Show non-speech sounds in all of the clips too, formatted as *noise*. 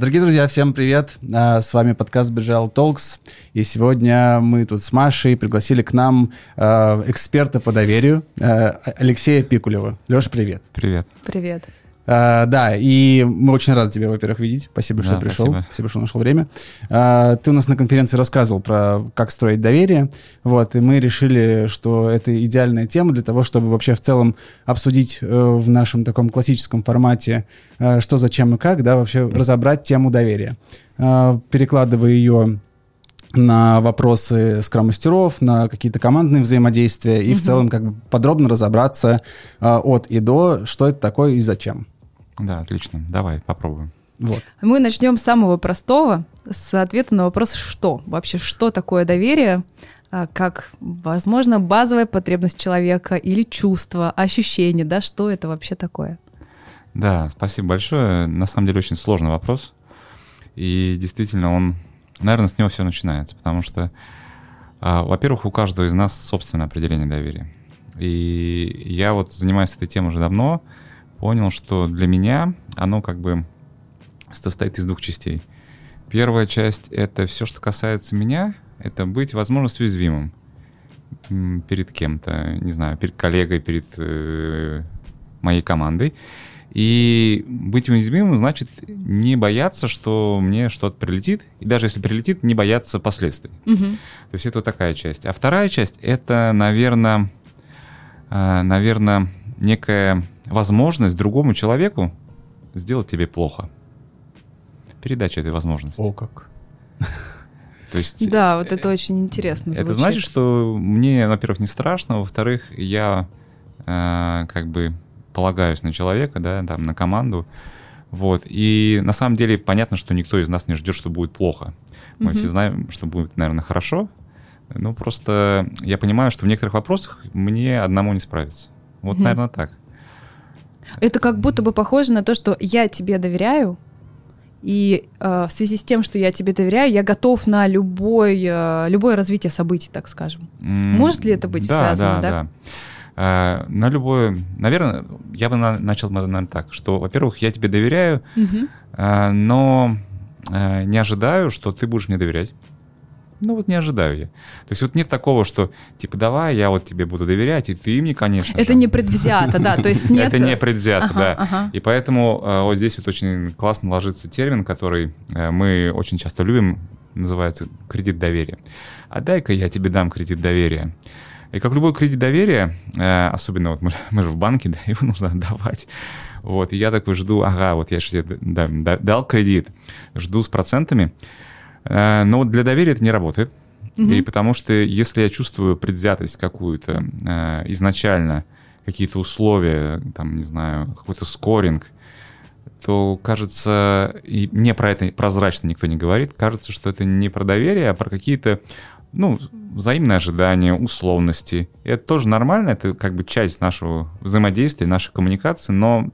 Дорогие друзья, всем привет! А, с вами подкаст Бежал Talks. И сегодня мы тут с Машей пригласили к нам а, эксперта по доверию а, Алексея Пикулева. Леш, привет! Привет! Привет! Uh, да, и мы очень рады тебя, во-первых, видеть. Спасибо, что да, пришел. Спасибо. спасибо, что нашел время. Uh, ты у нас на конференции рассказывал про как строить доверие. Вот, и мы решили, что это идеальная тема для того, чтобы вообще в целом обсудить uh, в нашем таком классическом формате, что, зачем и как, да, вообще разобрать тему доверия. Перекладывая ее на вопросы скрам-мастеров, на какие-то командные взаимодействия и угу. в целом как бы подробно разобраться э, от и до, что это такое и зачем. Да, отлично. Давай попробуем. Вот. Мы начнем с самого простого, с ответа на вопрос «что?». Вообще, что такое доверие? А, как, возможно, базовая потребность человека или чувство, ощущение, да, что это вообще такое? Да, спасибо большое. На самом деле очень сложный вопрос. И действительно, он Наверное, с него все начинается, потому что, а, во-первых, у каждого из нас собственное определение доверия. И я вот занимаюсь этой темой уже давно, понял, что для меня оно как бы состоит из двух частей. Первая часть — это все, что касается меня, это быть возможностью уязвимым перед кем-то, не знаю, перед коллегой, перед э, моей командой. И быть уязвимым значит не бояться, что мне что-то прилетит, и даже если прилетит, не бояться последствий. Угу. То есть это вот такая часть. А вторая часть — это, наверное, а, наверное, некая возможность другому человеку сделать тебе плохо. Передача этой возможности. О, как. То есть, *laughs* да, вот это очень интересно. Звучит. Это значит, что мне, во-первых, не страшно, во-вторых, я э, как бы полагаюсь на человека, да, там, на команду. Вот. И на самом деле понятно, что никто из нас не ждет, что будет плохо. Мы mm-hmm. все знаем, что будет, наверное, хорошо. Ну, просто я понимаю, что в некоторых вопросах мне одному не справиться. Вот, mm-hmm. наверное, так. Это как будто бы похоже на то, что я тебе доверяю, и э, в связи с тем, что я тебе доверяю, я готов на любой, э, любое развитие событий, так скажем. Mm, Может ли это быть да, связано? Да, да, да. Э, на любое, наверное, я бы начал, наверное, так, что, во-первых, я тебе доверяю, угу. но э, не ожидаю, что ты будешь мне доверять. Ну вот не ожидаю я. То есть вот нет такого, что типа давай я вот тебе буду доверять, и ты мне, конечно. Это же. не предвзято, да, то есть *laughs* нет. Это не предвзято, да. И поэтому вот здесь вот очень классно ложится термин, который мы очень часто любим, называется кредит доверия. А дай-ка я тебе дам кредит доверия. И как любой кредит доверия, э, особенно вот мы, *laughs* мы же в банке, да, его нужно отдавать. Вот, и я такой жду, ага, вот я же да, дал кредит, жду с процентами. Э, но вот для доверия это не работает. Угу. И потому что если я чувствую предвзятость какую-то э, изначально, какие-то условия, там, не знаю, какой-то скоринг, то кажется, и мне про это прозрачно никто не говорит, кажется, что это не про доверие, а про какие-то ну, взаимные ожидания, условности. И это тоже нормально, это как бы часть нашего взаимодействия, нашей коммуникации, но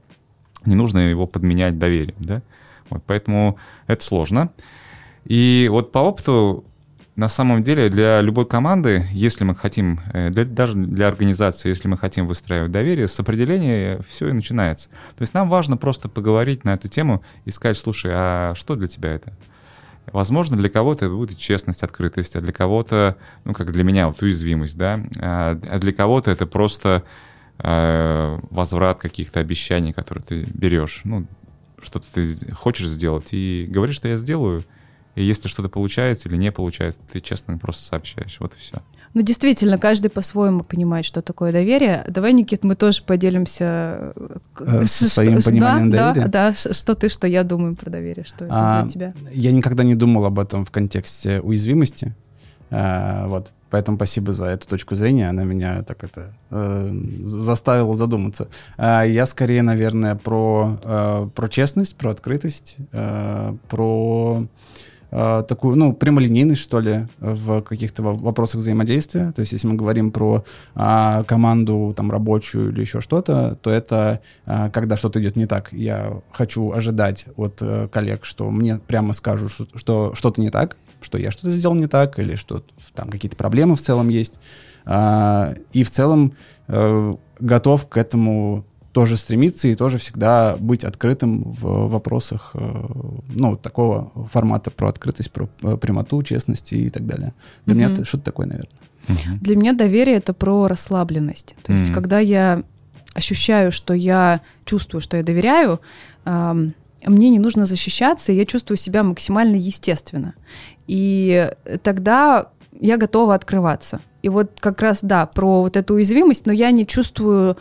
не нужно его подменять доверием, да. Вот, поэтому это сложно. И вот по опыту, на самом деле, для любой команды, если мы хотим, э, для, даже для организации, если мы хотим выстраивать доверие, с определения все и начинается. То есть нам важно просто поговорить на эту тему и сказать, слушай, а что для тебя это? Возможно, для кого-то это будет честность, открытость, а для кого-то, ну, как для меня, вот уязвимость, да, а, а для кого-то это просто э, возврат каких-то обещаний, которые ты берешь, ну, что-то ты хочешь сделать, и говоришь, что я сделаю, и если что-то получается или не получается, ты честно просто сообщаешь, вот и все. Ну, действительно, каждый по-своему понимает, что такое доверие. Давай, Никит, мы тоже поделимся э, со своим что, пониманием да, доверия. Да, да, что ты, что я думаю про доверие, что это а, для тебя. Я никогда не думал об этом в контексте уязвимости. А, вот, поэтому спасибо за эту точку зрения. Она меня так это э, заставила задуматься. А, я скорее, наверное, про э, про честность, про открытость, э, про э, такую, ну, прямолинейность, что ли, в каких-то вопросах взаимодействия. То есть, если мы говорим про э, команду там рабочую или еще что-то, то это э, когда что-то идет не так. Я хочу ожидать от э, коллег, что мне прямо скажут, что, что что-то не так, что я что-то сделал не так, или что там какие-то проблемы в целом есть. Э, и в целом э, готов к этому тоже стремиться и тоже всегда быть открытым в вопросах, э, ну, такого формата про открытость, про э, прямоту, честность и так далее. Для mm-hmm. меня это что-то такое, наверное. Mm-hmm. Для меня доверие — это про расслабленность. То есть, mm-hmm. когда я ощущаю, что я чувствую, что я доверяю, эм, мне не нужно защищаться, и я чувствую себя максимально естественно. И тогда я готова открываться. И вот как раз, да, про вот эту уязвимость, но я не чувствую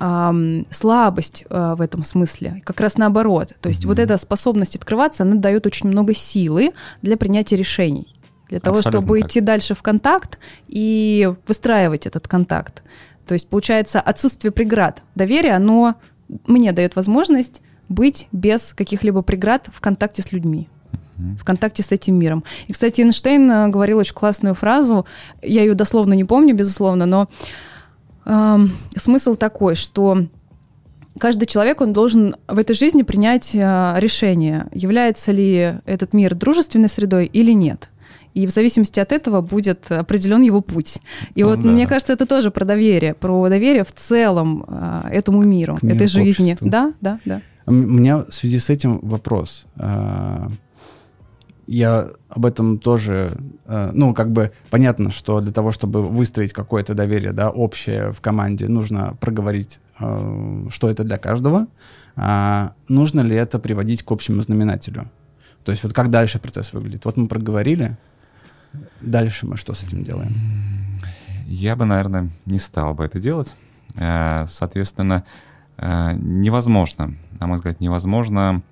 эм, слабость э, в этом смысле. Как раз наоборот. То есть mm-hmm. вот эта способность открываться, она дает очень много силы для принятия решений. Для того, Абсолютно чтобы так. идти дальше в контакт и выстраивать этот контакт. То есть, получается, отсутствие преград. Доверие, оно мне дает возможность быть без каких-либо преград в контакте с людьми в контакте с этим миром. И, кстати, Эйнштейн э, говорил очень классную фразу, я ее дословно не помню, безусловно, но э, смысл такой, что каждый человек, он должен в этой жизни принять э, решение, является ли этот мир дружественной средой или нет. И в зависимости от этого будет определен его путь. И ну, вот да. мне кажется, это тоже про доверие, про доверие в целом э, этому миру, миру этой жизни. Обществу. Да, да, да. У меня в связи с этим вопрос. Я об этом тоже, э, ну, как бы понятно, что для того, чтобы выстроить какое-то доверие, да, общее в команде, нужно проговорить, э, что это для каждого. А нужно ли это приводить к общему знаменателю? То есть вот как дальше процесс выглядит? Вот мы проговорили, дальше мы что с этим делаем? Я бы, наверное, не стал бы это делать. Э, соответственно, невозможно, на мой взгляд, невозможно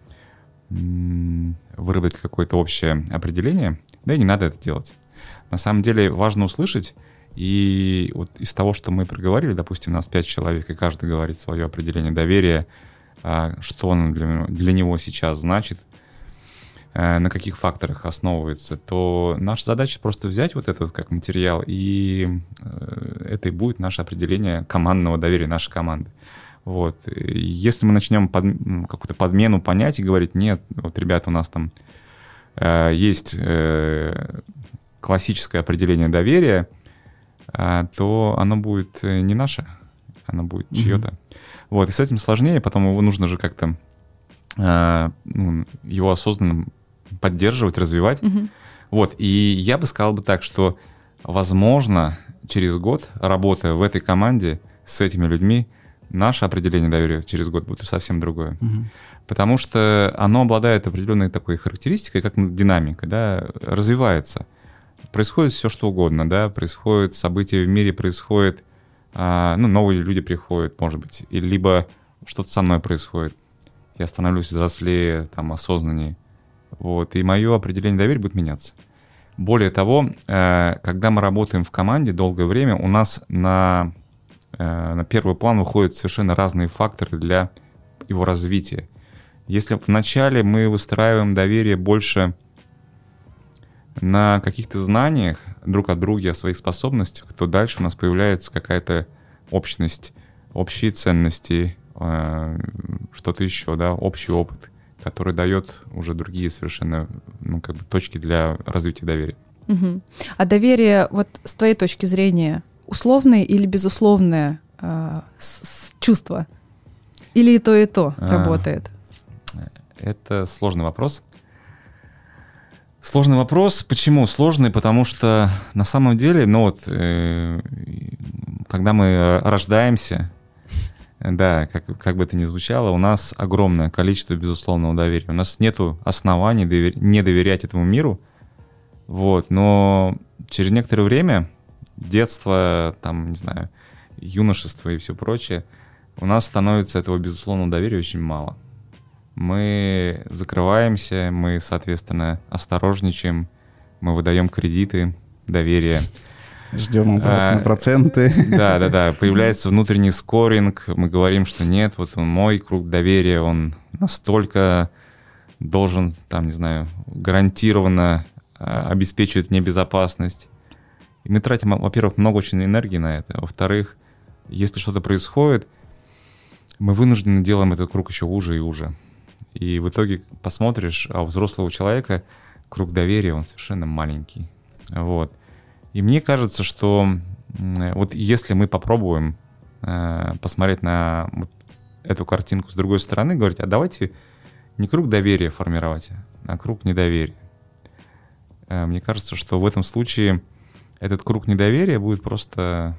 выработать какое-то общее определение, да и не надо это делать. На самом деле важно услышать, и вот из того, что мы проговорили, допустим, у нас пять человек, и каждый говорит свое определение доверия, а, что он для, для него сейчас значит, э, на каких факторах основывается, то наша задача просто взять вот это вот как материал, и э, это и будет наше определение командного доверия нашей команды. Вот. Если мы начнем под, какую-то подмену понять и говорить, нет, вот, ребята, у нас там э, есть э, классическое определение доверия, э, то оно будет э, не наше, оно будет mm-hmm. чье-то. Вот, и с этим сложнее, потом его нужно же как-то э, ну, его осознанно поддерживать, развивать. Mm-hmm. Вот, и я бы сказал бы так, что, возможно, через год, работая в этой команде с этими людьми, наше определение доверия через год будет совсем другое. Угу. Потому что оно обладает определенной такой характеристикой, как динамика, да, развивается. Происходит все, что угодно, да, происходят события в мире, происходит, а, ну, новые люди приходят, может быть, и либо что-то со мной происходит. Я становлюсь взрослее, там, осознаннее. Вот, и мое определение доверия будет меняться. Более того, э, когда мы работаем в команде долгое время, у нас на на первый план выходят совершенно разные факторы для его развития. Если вначале мы выстраиваем доверие больше на каких-то знаниях друг от друга, о своих способностях, то дальше у нас появляется какая-то общность, общие ценности, э, что-то еще, да, общий опыт, который дает уже другие совершенно ну, как бы точки для развития доверия. Угу. А доверие, вот с твоей точки зрения, условное или безусловное э, чувство? Или и то, и то а, работает? Это сложный вопрос. Сложный вопрос. Почему сложный? Потому что на самом деле, ну вот, э, когда мы рождаемся, да, как, как бы это ни звучало, у нас огромное количество безусловного доверия. У нас нет оснований довер... не доверять этому миру. Вот, но через некоторое время детство, там, не знаю, юношество и все прочее, у нас становится этого безусловного доверия очень мало. Мы закрываемся, мы, соответственно, осторожничаем, мы выдаем кредиты, доверие. Ждем обратно а, проценты. Да, да, да. Появляется внутренний скоринг. Мы говорим, что нет, вот мой круг доверия, он настолько должен, там, не знаю, гарантированно а, обеспечивать мне безопасность. И мы тратим, во-первых, много очень энергии на это. Во-вторых, если что-то происходит, мы вынуждены делаем этот круг еще уже и уже. И в итоге посмотришь, а у взрослого человека круг доверия, он совершенно маленький. Вот. И мне кажется, что вот если мы попробуем э, посмотреть на эту картинку с другой стороны, говорить, а давайте не круг доверия формировать, а круг недоверия. Э, мне кажется, что в этом случае этот круг недоверия будет просто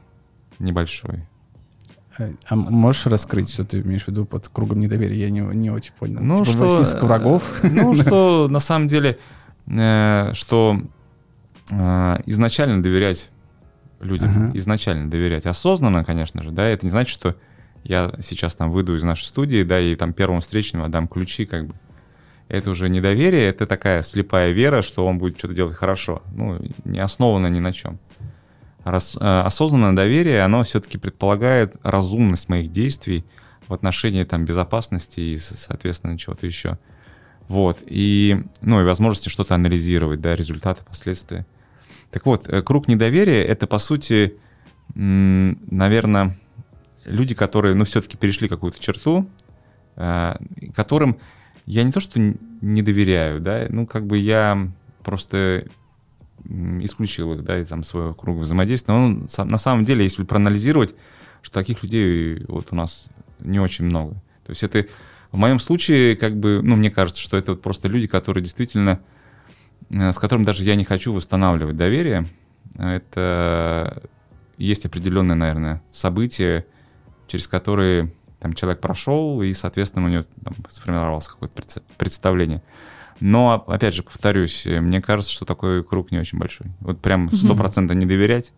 небольшой. Э, а можешь раскрыть, что ты имеешь в виду под кругом недоверия? Я не, не очень понял. Ну, типа что, список врагов? Ну, *laughs* что на самом деле, что изначально доверять людям, изначально доверять. Осознанно, конечно же, да, это не значит, что я сейчас там выйду из нашей студии, да, и там первому встречному отдам ключи, как бы. Это уже недоверие, это такая слепая вера, что он будет что-то делать хорошо. Ну, не основано ни на чем. Раз, э, осознанное доверие, оно все-таки предполагает разумность моих действий в отношении там безопасности и, соответственно, чего-то еще. Вот. И, ну, и возможности что-то анализировать, да, результаты, последствия. Так вот, э, круг недоверия — это, по сути, наверное, люди, которые, ну, все-таки перешли какую-то черту, э, которым я не то что не доверяю, да, ну, как бы я просто исключил их, да, из там своего круга взаимодействия. Но он, на самом деле, если проанализировать, что таких людей вот у нас не очень много. То есть это в моем случае, как бы, ну, мне кажется, что это вот просто люди, которые действительно, э, с которыми даже я не хочу восстанавливать доверие. Это есть определенное, наверное, событие, через которые там человек прошел, и, соответственно, у него там, сформировалось какое-то представление. Но, опять же, повторюсь, мне кажется, что такой круг не очень большой. Вот прям сто процентов не доверять.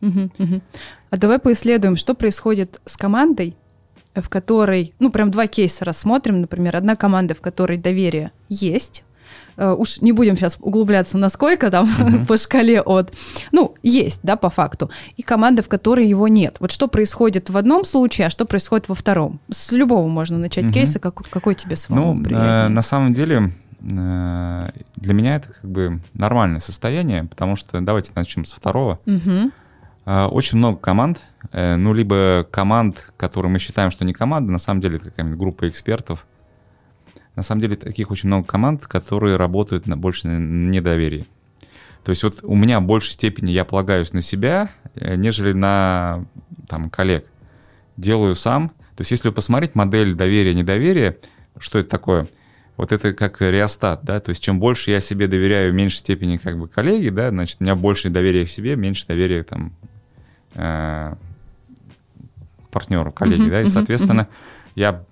А давай поисследуем, что происходит с командой, в которой, ну, прям два кейса рассмотрим. Например, одна команда, в которой доверие есть, уж не будем сейчас углубляться, насколько там *laughs* uh-huh. по шкале от, ну, есть, да, по факту, и команда, в которой его нет. Вот что происходит в одном случае, а что происходит во втором? С любого можно начать uh-huh. кейса, как, какой тебе самому Ну, э, на самом деле, э, для меня это как бы нормальное состояние, потому что давайте начнем с второго. Э, очень много команд, э, ну, либо команд, которые мы считаем, что не команда, на самом деле это какая-нибудь группа экспертов, на самом деле таких очень много команд, которые работают на больше недоверии. То есть вот у меня в большей степени я полагаюсь на себя, э, нежели на там, коллег. Делаю сам. То есть если посмотреть модель доверия-недоверия, что это такое? Вот это как реостат, да, то есть чем больше я себе доверяю в меньшей степени как бы коллеги, да, значит, у меня больше доверия к себе, меньше доверия там э, партнеру, коллеге, uh-huh, да, и, соответственно, uh-huh. я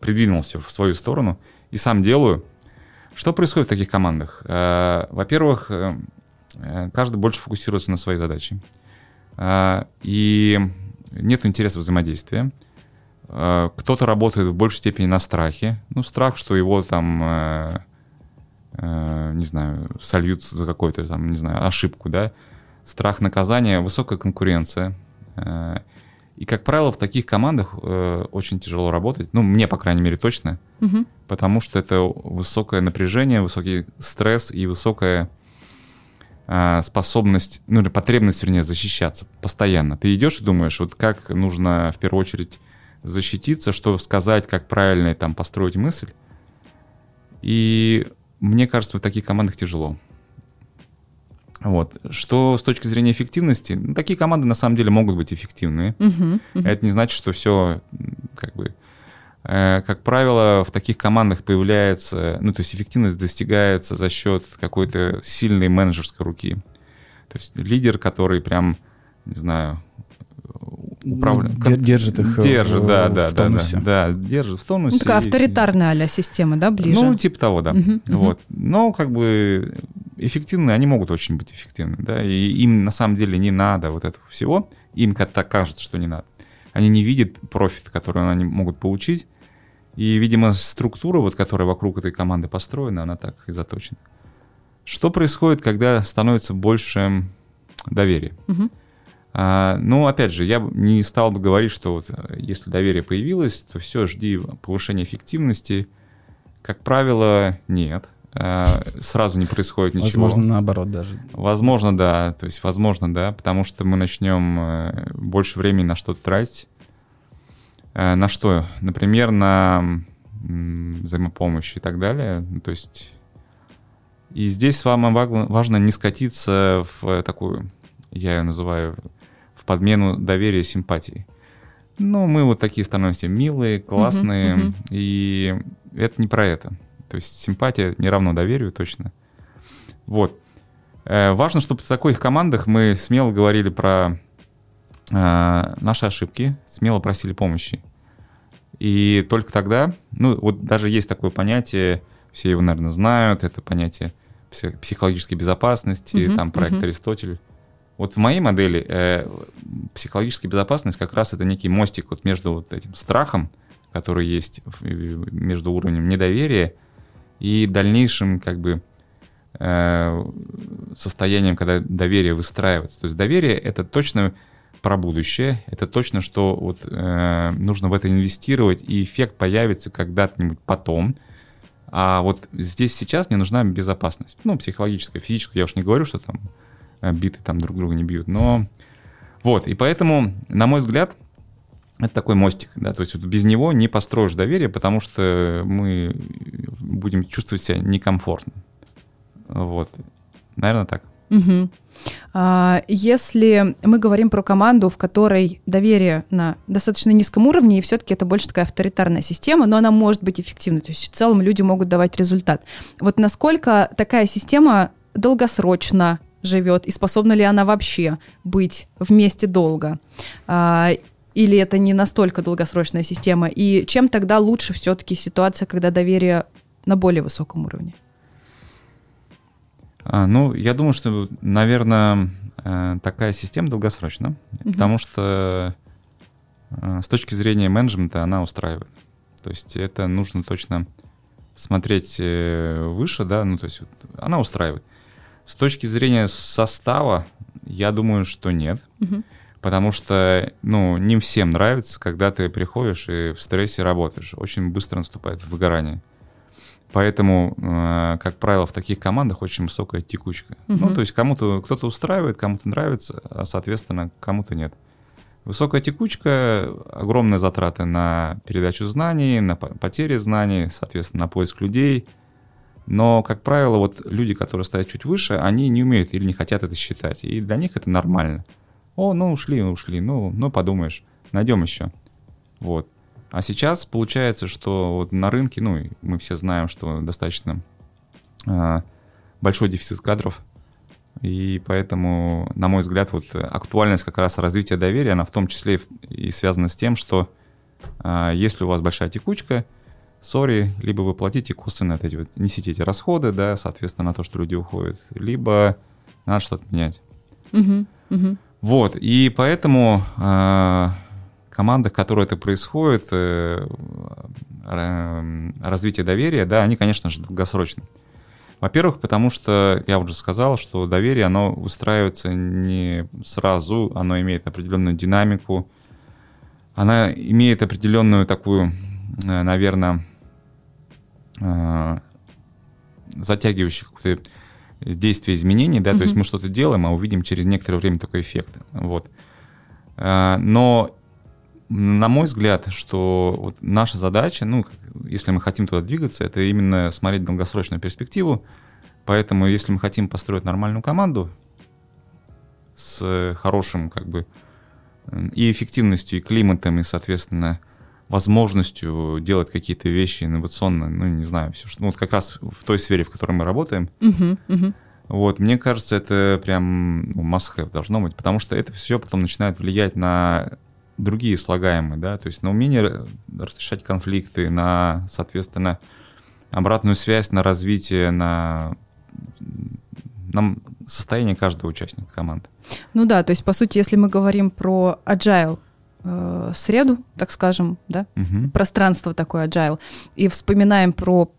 придвинулся в свою сторону, и сам делаю. Что происходит в таких командах? Э, во-первых, э, э, каждый больше фокусируется на своей задаче. И нет интереса взаимодействия. Кто-то работает в большей степени на страхе. Ну, страх, что его там, не знаю, сольют за какую-то там, не знаю, ошибку, да. Страх наказания, высокая конкуренция. И, как правило, в таких командах э, очень тяжело работать. Ну, мне, по крайней мере, точно. Угу. Потому что это высокое напряжение, высокий стресс и высокая э, способность, ну, или потребность, вернее, защищаться постоянно. Ты идешь и думаешь, вот как нужно в первую очередь защититься, что сказать, как правильно там построить мысль. И мне кажется, в таких командах тяжело. Вот. Что с точки зрения эффективности, ну, такие команды на самом деле могут быть эффективны. Uh-huh, uh-huh. Это не значит, что все как бы э, как правило, в таких командах появляется, ну, то есть эффективность достигается за счет какой-то сильной менеджерской руки. То есть лидер, который прям, не знаю, управляет. Ну, держит их держит, в, да, да, в тонусе. Да, да, держит в тонусе. Ну, такая авторитарная а система, да, ближе? Ну, типа того, да. Угу, вот. Но как бы эффективны, они могут очень быть эффективны, да, и им на самом деле не надо вот этого всего, им так кажется, что не надо. Они не видят профит, который они могут получить, и, видимо, структура, вот, которая вокруг этой команды построена, она так и заточена. Что происходит, когда становится больше доверия? Угу. А, ну, опять же, я не стал бы говорить, что вот, если доверие появилось, то все, жди повышения эффективности. Как правило, нет. Э, сразу не происходит ничего. Возможно, наоборот даже. Возможно, да. То есть, возможно, да, потому что мы начнем э, больше времени на что-то тратить. Э, на что? Например, на взаимопомощь и так далее. То есть, и здесь вам важно не скатиться в такую, я ее называю, подмену доверия симпатии. ну, мы вот такие становимся милые, классные, uh-huh, uh-huh. и это не про это. То есть симпатия не равно доверию точно. Вот. Э, важно, чтобы в таких командах мы смело говорили про э, наши ошибки, смело просили помощи. И только тогда, ну, вот даже есть такое понятие, все его, наверное, знают, это понятие психологической безопасности, uh-huh, там проект uh-huh. Аристотель. Вот в моей модели э, психологическая безопасность как раз это некий мостик вот между вот этим страхом, который есть между уровнем недоверия и дальнейшим как бы э, состоянием, когда доверие выстраивается. То есть доверие это точно про будущее, это точно, что вот э, нужно в это инвестировать, и эффект появится когда-нибудь потом. А вот здесь сейчас мне нужна безопасность. Ну, психологическая, физическая, я уж не говорю, что там биты там друг друга не бьют. Но вот, и поэтому, на мой взгляд, это такой мостик, да, то есть вот без него не построишь доверие, потому что мы будем чувствовать себя некомфортно. Вот, наверное, так. Угу. А, если мы говорим про команду, в которой доверие на достаточно низком уровне, и все-таки это больше такая авторитарная система, но она может быть эффективной, то есть в целом люди могут давать результат. Вот насколько такая система долгосрочно живет, и способна ли она вообще быть вместе долго. А, или это не настолько долгосрочная система? И чем тогда лучше все-таки ситуация, когда доверие на более высоком уровне? А, ну, я думаю, что, наверное, э, такая система долгосрочна, угу. потому что э, с точки зрения менеджмента она устраивает. То есть это нужно точно смотреть э, выше, да, ну, то есть она устраивает. С точки зрения состава, я думаю, что нет. Угу. Потому что, ну, не всем нравится, когда ты приходишь и в стрессе работаешь. Очень быстро наступает выгорание. Поэтому, э, как правило, в таких командах очень высокая текучка. Угу. Ну, то есть кому-то кто-то устраивает, кому-то нравится, а, соответственно, кому-то нет. Высокая текучка, огромные затраты на передачу знаний, на потери знаний, соответственно, на поиск людей – но, как правило, вот люди, которые стоят чуть выше, они не умеют или не хотят это считать. И для них это нормально. О, ну ушли, ушли, ну, ну подумаешь, найдем еще. Вот. А сейчас получается, что вот на рынке, ну, мы все знаем, что достаточно э, большой дефицит кадров, и поэтому, на мой взгляд, вот актуальность как раз развития доверия, она в том числе и связана с тем, что э, если у вас большая текучка, сори, либо вы платите косвенно от эти вот, несите эти расходы, да, соответственно, на то, что люди уходят, либо надо что-то менять. Угу, угу. Вот, и поэтому э, а, командах, в которой это происходит, э, э, развитие доверия, да, они, конечно же, долгосрочны. Во-первых, потому что я уже сказал, что доверие, оно выстраивается не сразу, оно имеет определенную динамику, она имеет определенную такую наверное, э, затягивающих какое-то действие изменений, да, mm-hmm. то есть мы что-то делаем, а увидим через некоторое время такой эффект, вот. Э, но на мой взгляд, что вот наша задача, ну, если мы хотим туда двигаться, это именно смотреть долгосрочную перспективу. Поэтому, если мы хотим построить нормальную команду с хорошим, как бы, и эффективностью, и климатом, и, соответственно, возможностью делать какие-то вещи инновационные, ну, не знаю, все, что, ну, вот как раз в той сфере, в которой мы работаем. Uh-huh, uh-huh. Вот, мне кажется, это прям ну, must-have должно быть, потому что это все потом начинает влиять на другие слагаемые, да, то есть на умение разрешать конфликты, на, соответственно, обратную связь, на развитие, на, на состояние каждого участника команды. Ну да, то есть, по сути, если мы говорим про agile, э, среду, так скажем, да, угу. пространство такое agile, и вспоминаем про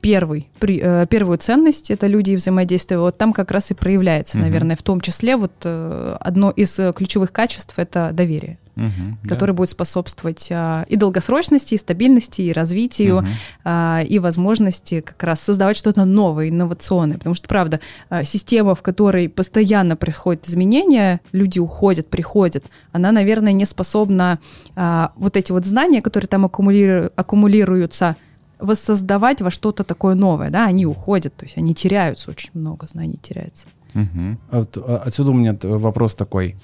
первый, при, э, первую ценность, это люди и взаимодействие, вот там как раз и проявляется, угу. наверное, в том числе вот э, одно из ключевых качеств — это доверие угу, который да. будет способствовать а, и долгосрочности, и стабильности, и развитию, угу. а, и возможности как раз создавать что-то новое, инновационное. Потому что, правда, а, система, в которой постоянно происходят изменения, люди уходят, приходят, она, наверное, не способна а, вот эти вот знания, которые там аккумулиру- аккумулируются, воссоздавать во что-то такое новое, да, они уходят, то есть они теряются, очень много знаний теряется. Угу. От, отсюда у меня вопрос такой.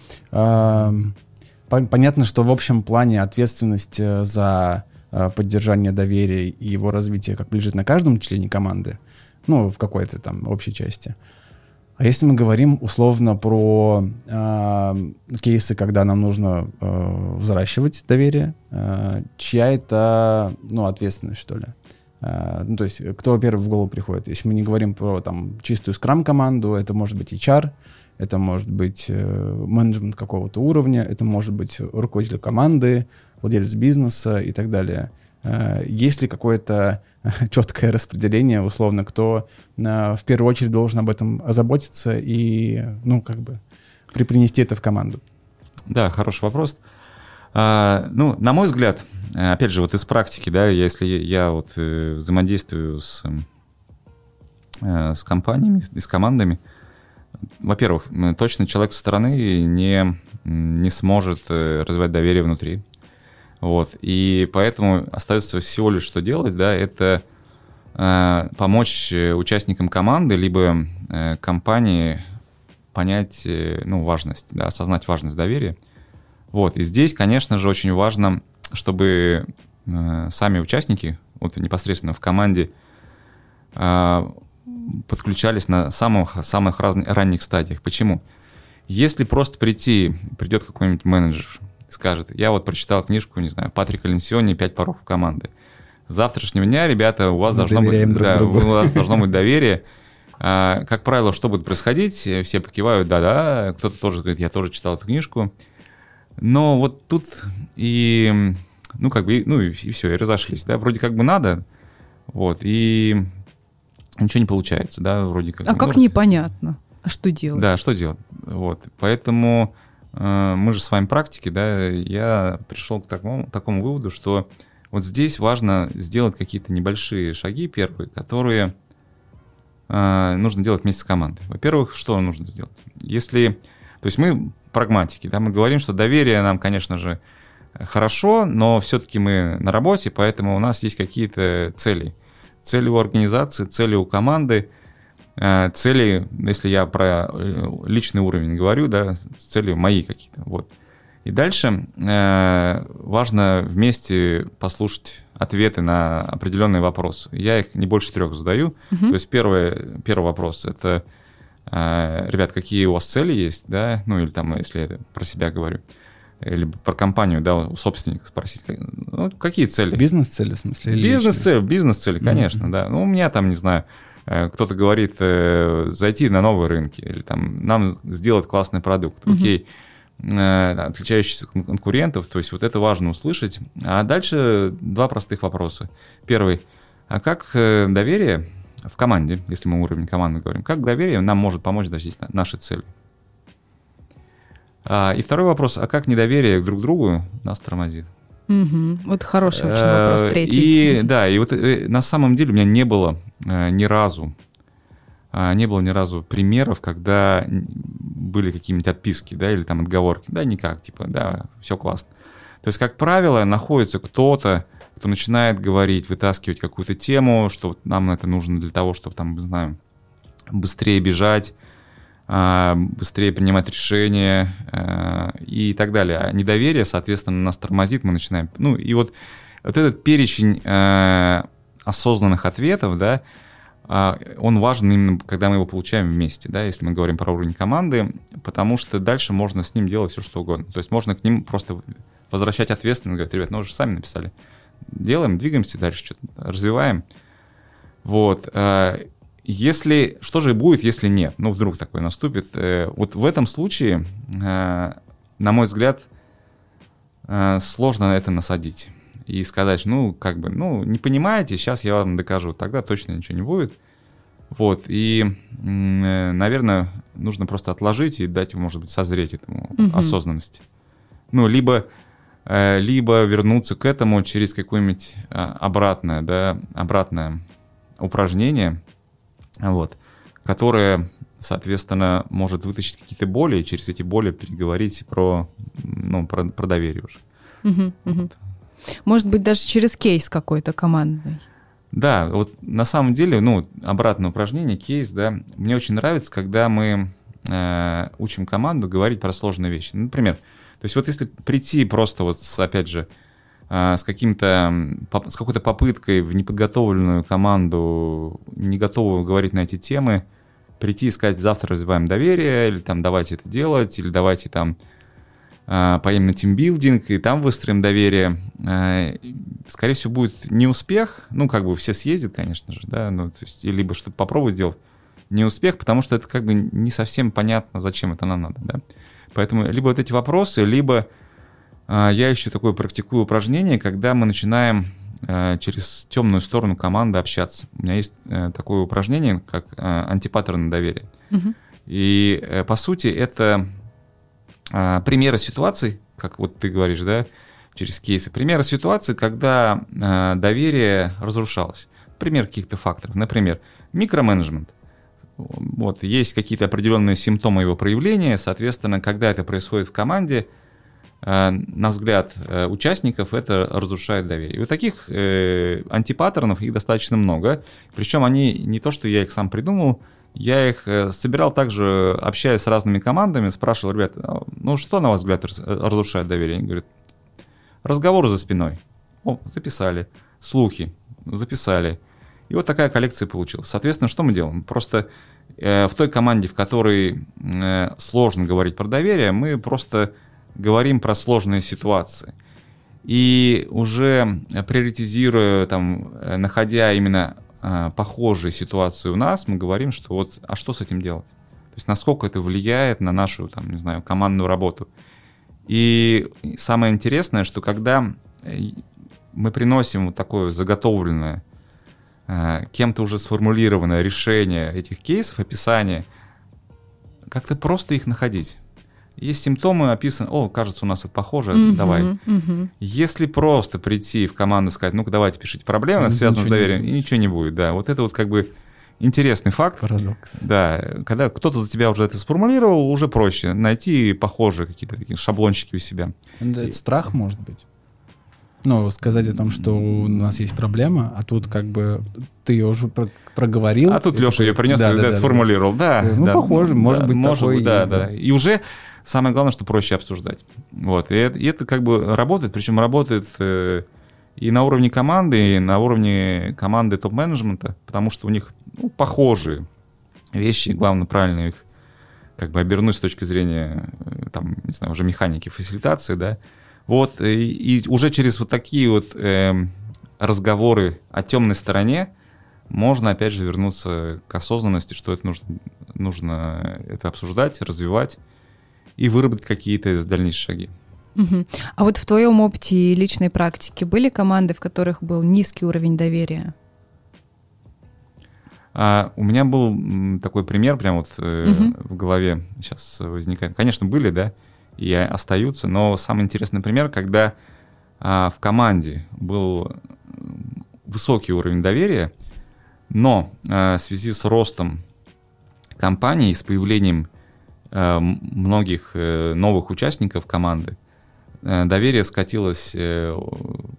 Понятно, что в общем плане ответственность э, за э, поддержание доверия и его развитие как бы лежит на каждом члене команды, ну, в какой-то там общей части. А если мы говорим условно про э, кейсы, когда нам нужно э, взращивать доверие, э, чья это, ну, ответственность, что ли? Э, ну, то есть, кто первый в голову приходит? Если мы не говорим про там чистую скрам-команду, это может быть HR, это может быть э, менеджмент какого-то уровня, это может быть руководитель команды, владелец бизнеса и так далее. Э, есть ли какое-то *laughs* четкое распределение, условно, кто э, в первую очередь должен об этом озаботиться и, ну, как бы, припринести это в команду? Да, хороший вопрос. А, ну, на мой взгляд, опять же, вот из практики, да, если я вот взаимодействую с, с компаниями, с командами, во-первых, точно человек со стороны не, не сможет э, развивать доверие внутри. Вот. И поэтому остается всего лишь что делать, да, это э, помочь э, участникам команды, либо э, компании понять, э, ну, важность, да, осознать важность доверия. Вот. И здесь, конечно же, очень важно, чтобы э, сами участники, вот непосредственно в команде, э, подключались на самых, самых разных, ранних стадиях. Почему? Если просто прийти, придет какой-нибудь менеджер, скажет, я вот прочитал книжку, не знаю, Патрика Ленсиони «Пять пороков команды». С завтрашнего дня, ребята, у вас, должно быть, да, у вас *laughs* должно быть доверие. А, как правило, что будет происходить? Все покивают, да-да, кто-то тоже говорит, я тоже читал эту книжку. Но вот тут и, ну, как бы, ну, и, и все, и разошлись, да, вроде как бы надо, вот, и ничего не получается, да, вроде как. А как непонятно? А что делать? Да, что делать? Вот, поэтому э, мы же с вами практики, да, я пришел к такому, такому выводу, что вот здесь важно сделать какие-то небольшие шаги первые, которые э, нужно делать вместе с командой. Во-первых, что нужно сделать? Если, то есть мы прагматики, да, мы говорим, что доверие нам, конечно же, хорошо, но все-таки мы на работе, поэтому у нас есть какие-то цели цели у организации, цели у команды, э, цели, если я про э, личный уровень говорю, да, цели мои какие-то, вот. И дальше э, важно вместе послушать ответы на определенные вопросы. Я их не больше трех задаю. Uh-huh. То есть первый, первый вопрос это, э, ребят, какие у вас цели есть, да, ну или там, если я про себя говорю или про компанию, да, у собственника спросить, ну, какие цели? Бизнес-цели, в смысле? Бизнес-цели, бизнес-цели, конечно, mm-hmm. да. Ну, у меня там, не знаю, э, кто-то говорит э, зайти на новые рынки или там нам сделать классный продукт, mm-hmm. окей, э, отличающийся от конкурентов, то есть вот это важно услышать. А дальше два простых вопроса. Первый, а как доверие в команде, если мы уровень команды говорим, как доверие нам может помочь достичь нашей цели? А, и второй вопрос, а как недоверие друг к другу нас тормозит? Угу. Вот хороший очень вопрос, э, третий. И да, и вот э, на самом деле у меня не было э, ни разу, а, не было ни разу примеров, когда были какие-нибудь отписки, да, или там отговорки. Да, никак, типа, да, все классно. То есть, как правило, находится кто-то, кто начинает говорить, вытаскивать какую-то тему, что нам это нужно для того, чтобы там, не знаю, быстрее бежать, быстрее принимать решения а, и так далее. А недоверие, соответственно, нас тормозит, мы начинаем... Ну, и вот, вот этот перечень а, осознанных ответов, да, он важен именно, когда мы его получаем вместе, да, если мы говорим про уровень команды, потому что дальше можно с ним делать все, что угодно. То есть можно к ним просто возвращать ответственность, говорить, ребят, ну вы же сами написали. Делаем, двигаемся дальше, что-то развиваем. Вот. Если, что же будет, если нет? Ну, вдруг такое наступит. Э, вот в этом случае, э, на мой взгляд, э, сложно это насадить. И сказать, ну, как бы, ну, не понимаете, сейчас я вам докажу, тогда точно ничего не будет. Вот, и, наверное, нужно просто отложить и дать, может быть, созреть этому угу. осознанности. Ну, либо, либо вернуться к этому через какое-нибудь обратное, да, обратное упражнение, вот, которая, соответственно, может вытащить какие-то боли и через эти боли переговорить про, ну, про, про доверие уже. Угу, вот. Может быть, даже через кейс какой-то командный. Да, вот на самом деле, ну, обратное упражнение, кейс, да, мне очень нравится, когда мы э, учим команду говорить про сложные вещи. Например, То есть вот если прийти просто вот, с, опять же, с каким-то, с какой-то попыткой в неподготовленную команду, не готовую говорить на эти темы, прийти и сказать, завтра развиваем доверие, или там давайте это делать, или давайте там а, поедем на тимбилдинг, и там выстроим доверие. А, скорее всего, будет не успех, ну, как бы все съездят, конечно же, да, ну, то есть, либо что-то попробуют делать, не успех, потому что это как бы не совсем понятно, зачем это нам надо, да. Поэтому либо вот эти вопросы, либо а, я еще такое практикую упражнение, когда мы начинаем через темную сторону команды общаться. У меня есть э, такое упражнение, как антипаттерн доверия. Угу. И э, по сути это а, примеры ситуаций, как вот ты говоришь, да, через кейсы, примеры ситуаций, когда а, доверие разрушалось. Пример каких-то факторов. Например, микроменеджмент. Вот, есть какие-то определенные симптомы его проявления, соответственно, когда это происходит в команде, а, на взгляд э, участников, это разрушает доверие. И вот таких э, антипаттернов, их достаточно много. Причем они не то, что я их сам придумал, я их э, собирал также, общаясь с разными командами, спрашивал, ребят, «А, ну что, на ваш взгляд, разрушает доверие? Они говорят, разговоры за спиной. О, записали. Слухи. Записали. И вот такая коллекция получилась. Соответственно, что мы делаем? Просто э, в той команде, в которой э, сложно говорить про доверие, мы просто говорим про сложные ситуации. И уже приоритизируя, там, э, находя именно э, похожие ситуации у нас, мы говорим, что вот, а что с этим делать? То есть насколько это влияет на нашу, там, не знаю, командную работу. И самое интересное, что когда э, мы приносим вот такое заготовленное, э, кем-то уже сформулированное решение этих кейсов, описание, как-то просто их находить. Есть симптомы описаны, о, кажется, у нас это похоже, mm-hmm, давай. Mm-hmm. Если просто прийти в команду и сказать, ну-ка давайте пишите проблемы, связанные с доверием, и ничего не будет, да. Вот это вот как бы интересный факт. Парадокс. Да, когда кто-то за тебя уже это сформулировал, уже проще найти похожие какие-то такие шаблончики у себя. Это и... страх может быть. Ну, сказать о том, что у нас есть проблема, а тут как бы ты ее уже проговорил. А тут Леша такой... ее принес да, и да, да, сформулировал. Да, ну, да, похоже, может быть, может такое быть, да, есть, да, да. И уже Самое главное, что проще обсуждать. Вот. И это, и это как бы работает, причем работает э, и на уровне команды, и на уровне команды топ-менеджмента, потому что у них ну, похожие вещи, главное правильно их как бы обернуть с точки зрения, э, там, не знаю, уже механики, фасилитации, да. Вот, и, и уже через вот такие вот э, разговоры о темной стороне можно, опять же, вернуться к осознанности, что это нужно, нужно это обсуждать, развивать, и выработать какие-то дальнейшие шаги. Угу. А вот в твоем опыте и личной практике были команды, в которых был низкий уровень доверия? А, у меня был такой пример, прям вот э, угу. в голове сейчас возникает. Конечно, были, да, и остаются, но самый интересный пример, когда а, в команде был высокий уровень доверия, но а, в связи с ростом компании, с появлением многих э, новых участников команды, э, доверие скатилось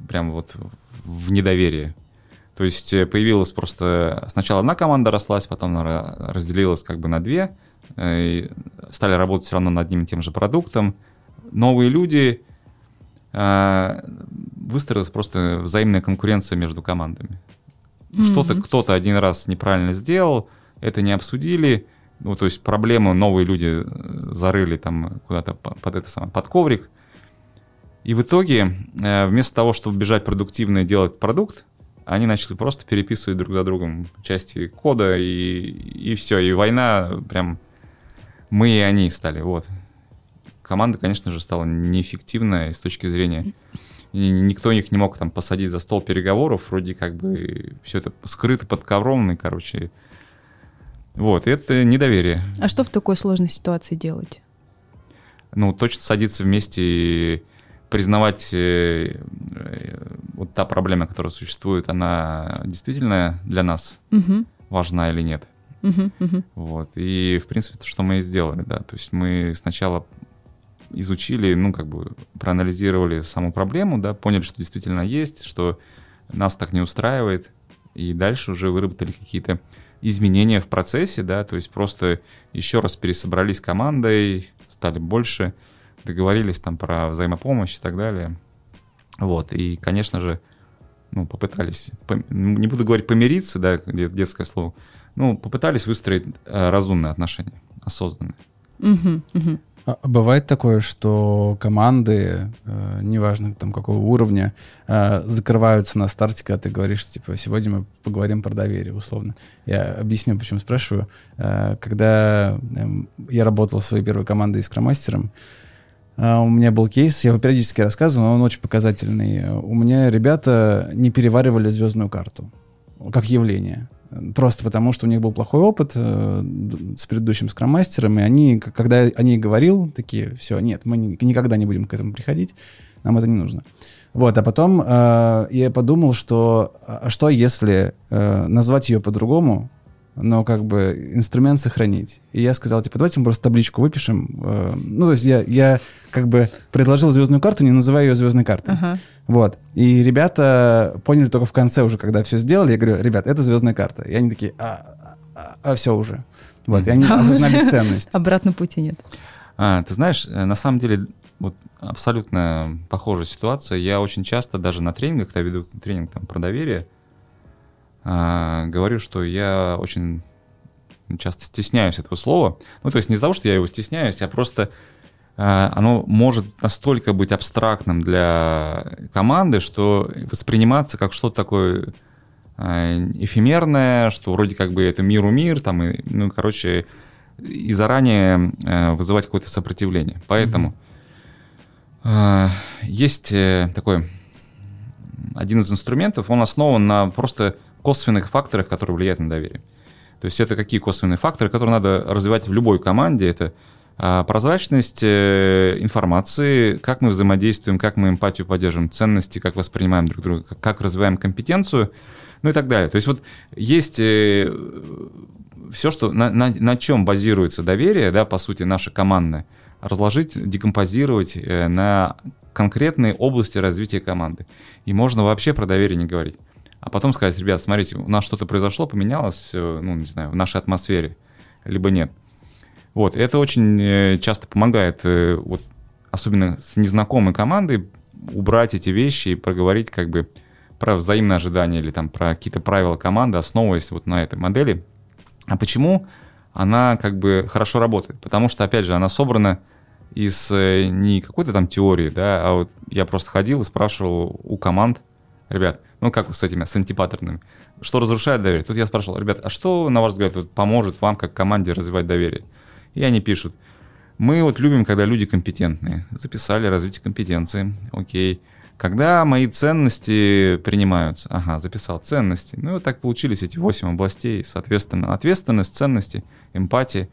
прямо вот в недоверие. То есть появилась просто... Сначала одна команда рослась, потом она разделилась как бы на две, стали работать все равно над одним и тем же продуктом. Новые люди, выстроилась просто взаимная конкуренция между командами. Mm-hmm. Что-то кто-то один раз неправильно сделал, это не обсудили, ну, то есть проблему новые люди э, зарыли там куда-то под это самое, под коврик. И в итоге, э, вместо того, чтобы бежать продуктивно и делать продукт, они начали просто переписывать друг за другом части кода, и, и все, и война прям мы и они стали, вот. Команда, конечно же, стала неэффективная с точки зрения... И никто их не мог там посадить за стол переговоров, вроде как бы все это скрыто под ковром, и, короче, вот, это недоверие. А что в такой сложной ситуации делать? Ну, точно садиться вместе и признавать э, э, вот та проблема, которая существует, она действительно для нас угу. важна или нет. Угу, угу. Вот. И, в принципе, то, что мы и сделали, да. То есть мы сначала изучили, ну, как бы проанализировали саму проблему, да, поняли, что действительно есть, что нас так не устраивает, и дальше уже выработали какие-то изменения в процессе, да, то есть просто еще раз пересобрались командой, стали больше, договорились там про взаимопомощь и так далее. Вот, и, конечно же, ну, попытались, не буду говорить помириться, да, детское слово, ну, попытались выстроить э, разумные отношения, осознанные. Угу, угу. А бывает такое, что команды, э, неважно там какого уровня, э, закрываются на старте, когда ты говоришь, типа, сегодня мы поговорим про доверие, условно. Я объясню, почему спрашиваю. Э, когда э, я работал в своей первой командой с кромастером, э, у меня был кейс, я его периодически рассказываю, но он очень показательный. У меня ребята не переваривали звездную карту как явление. Просто потому, что у них был плохой опыт э, с предыдущим скроммастером, и они, когда они говорил, такие, все, нет, мы ни, никогда не будем к этому приходить, нам это не нужно. Вот, а потом э, я подумал, что а что если э, назвать ее по-другому, но как бы инструмент сохранить. И я сказал, типа, давайте мы просто табличку выпишем. Э, ну, то есть я, я как бы предложил звездную карту, не называя ее звездной картой. Uh-huh. Вот. И ребята поняли только в конце уже, когда все сделали, я говорю, ребят, это звездная карта. И они такие, а, а, а все уже. Вот, и они *laughs* а осознали ценность. Обратно пути нет. А, ты знаешь, э, на самом деле, вот абсолютно похожая ситуация. Я очень часто даже на тренингах, когда веду тренинг там, про доверие, а, говорю, что я очень часто стесняюсь этого слова. Ну, то есть не из-за того, что я его стесняюсь, а просто а, оно может настолько быть абстрактным для команды, что восприниматься как что-то такое а, эфемерное, что вроде как бы это миру мир, там, и, ну, короче, и заранее вызывать какое-то сопротивление. Поэтому mm-hmm. есть э, такой один из инструментов, он основан на просто косвенных факторах, которые влияют на доверие. То есть это какие косвенные факторы, которые надо развивать в любой команде. Это а, прозрачность э, информации, как мы взаимодействуем, как мы эмпатию поддерживаем, ценности, как воспринимаем друг друга, как развиваем компетенцию, ну и так далее. То есть вот есть э, все, что на, на, на чем базируется доверие, да, по сути, наше командное, разложить, декомпозировать э, на конкретные области развития команды. И можно вообще про доверие не говорить. А потом сказать, ребят, смотрите, у нас что-то произошло, поменялось, ну, не знаю, в нашей атмосфере, либо нет. Вот, это очень э, часто помогает, э, вот, особенно с незнакомой командой, убрать эти вещи и проговорить как бы про взаимные ожидания или там про какие-то правила команды, основываясь вот на этой модели. А почему она как бы хорошо работает? Потому что, опять же, она собрана из э, не какой-то там теории, да, а вот я просто ходил и спрашивал у команд, ребят, ну как с этими, с антипаттернами, что разрушает доверие? Тут я спрашивал, ребят, а что, на ваш взгляд, вот, поможет вам как команде развивать доверие? И они пишут, мы вот любим, когда люди компетентные. Записали развитие компетенции, окей. Когда мои ценности принимаются, ага, записал ценности. Ну и вот так получились эти восемь областей, соответственно, ответственность, ценности, эмпатия.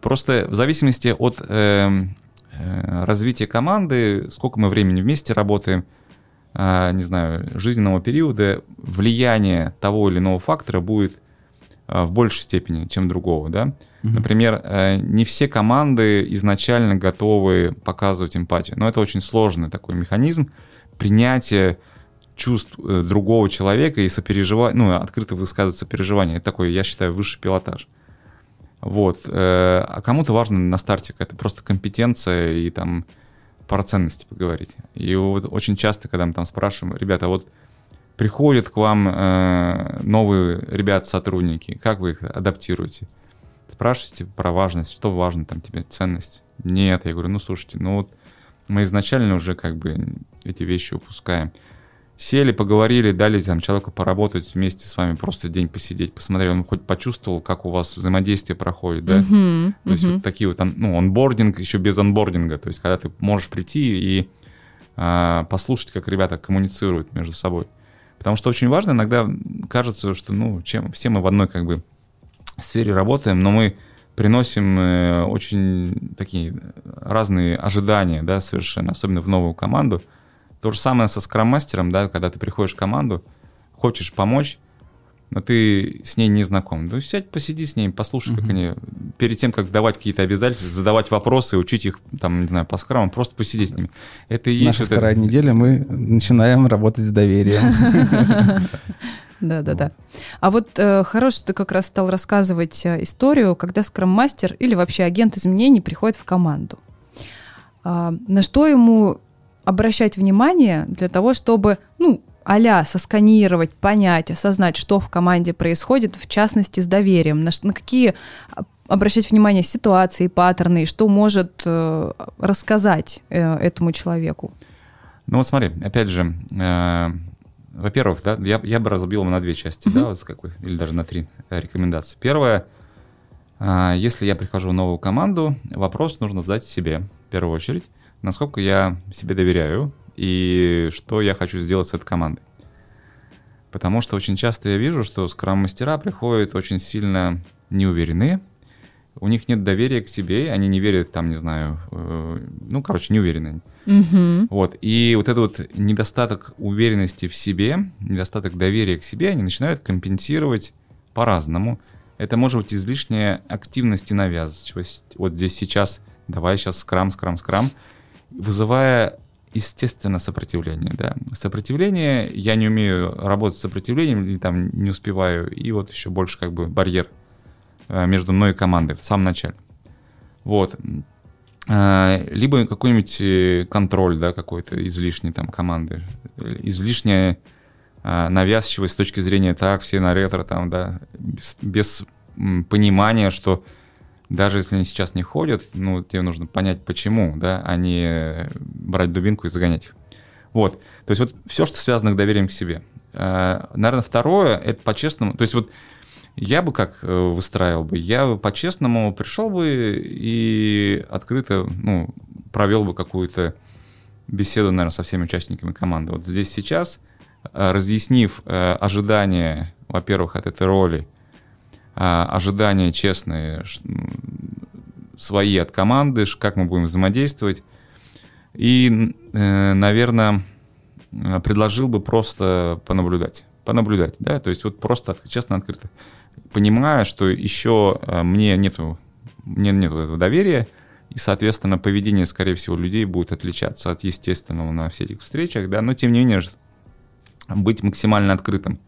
Просто в зависимости от э, э, развития команды, сколько мы времени вместе работаем, не знаю, жизненного периода, влияние того или иного фактора будет э, в большей степени, чем другого, да. Угу. Например, э, не все команды изначально готовы показывать эмпатию, но это очень сложный такой механизм принятия чувств э, другого человека и сопереживать, ну, открыто высказывать сопереживание. Это такой, я считаю, высший пилотаж. Вот. Э, а кому-то важно на старте какая-то просто компетенция и там про ценности поговорить. И вот очень часто, когда мы там спрашиваем, ребята, вот приходят к вам новые ребят-сотрудники, как вы их адаптируете? спрашиваете про важность, что важно там тебе, ценность. Нет, я говорю, ну слушайте, ну вот мы изначально уже как бы эти вещи упускаем. Сели, поговорили, дали там человеку поработать вместе с вами, просто день посидеть, посмотрели, он хоть почувствовал, как у вас взаимодействие проходит, да? Uh-huh, то есть uh-huh. вот такие вот, ну, онбординг еще без онбординга, то есть когда ты можешь прийти и а, послушать, как ребята коммуницируют между собой. Потому что очень важно, иногда кажется, что, ну, чем, все мы в одной как бы сфере работаем, но мы приносим э, очень такие разные ожидания, да, совершенно, особенно в новую команду. То же самое со скрам-мастером, да, когда ты приходишь в команду, хочешь помочь, но ты с ней не знаком. Ну, сядь, посиди с ней, послушай, uh-huh. как они... Перед тем, как давать какие-то обязательства, задавать вопросы, учить их, там, не знаю, по скраму, просто посиди с ними. Это и есть... Наша вот вторая это... неделя, мы начинаем работать с доверием. *laughs* Да, да, да. А вот э, хорош, ты как раз стал рассказывать э, историю, когда скрам-мастер или вообще агент изменений приходит в команду. А, на что ему обращать внимание для того, чтобы, ну, а сосканировать, понять, осознать, что в команде происходит, в частности, с доверием, на, на какие а, обращать внимание ситуации, паттерны, что может э, рассказать э, этому человеку? Ну вот смотри, опять же, э, во-первых, да, я, я бы разбил его на две части, mm-hmm. да, вот какой, или даже на три э, рекомендации. Первое, э, если я прихожу в новую команду, вопрос нужно задать себе в первую очередь, насколько я себе доверяю и что я хочу сделать с этой командой. Потому что очень часто я вижу, что скрам-мастера приходят очень сильно неуверенные, у них нет доверия к себе, они не верят, там, не знаю, э, ну, короче, не уверены. Угу. Вот, и вот этот вот недостаток уверенности в себе, недостаток доверия к себе, они начинают компенсировать по-разному. Это может быть излишняя активность и навязчивость. Вот здесь сейчас, давай сейчас скрам, скрам, скрам, вызывая естественно, сопротивление, да. Сопротивление, я не умею работать с сопротивлением, или там не успеваю, и вот еще больше как бы барьер Э, между мной и командой в самом начале. Вот. Э, либо какой-нибудь э, контроль, да, какой-то излишний там команды, излишняя навязчивость с точки зрения так, все на ретро там, да, без, без понимания, что даже если они сейчас не ходят, ну, тебе нужно понять, почему, да, а не брать дубинку и загонять их. Вот. То есть вот все, что связано с доверием к себе. Наверное, второе, это по-честному, то есть вот я бы как э, выстраивал бы? Я бы по-честному пришел бы и открыто ну, провел бы какую-то беседу, наверное, со всеми участниками команды. Вот здесь сейчас, э, разъяснив э, ожидания, во-первых, от этой роли, ожидания честные, свои от команды, как мы будем взаимодействовать. И, наверное, предложил бы просто понаблюдать. Понаблюдать, да, то есть вот просто честно, открыто понимая, что еще э, мне нету, мне нету этого доверия, и, соответственно, поведение, скорее всего, людей будет отличаться от естественного на всех этих встречах, да, но тем не менее быть максимально открытым.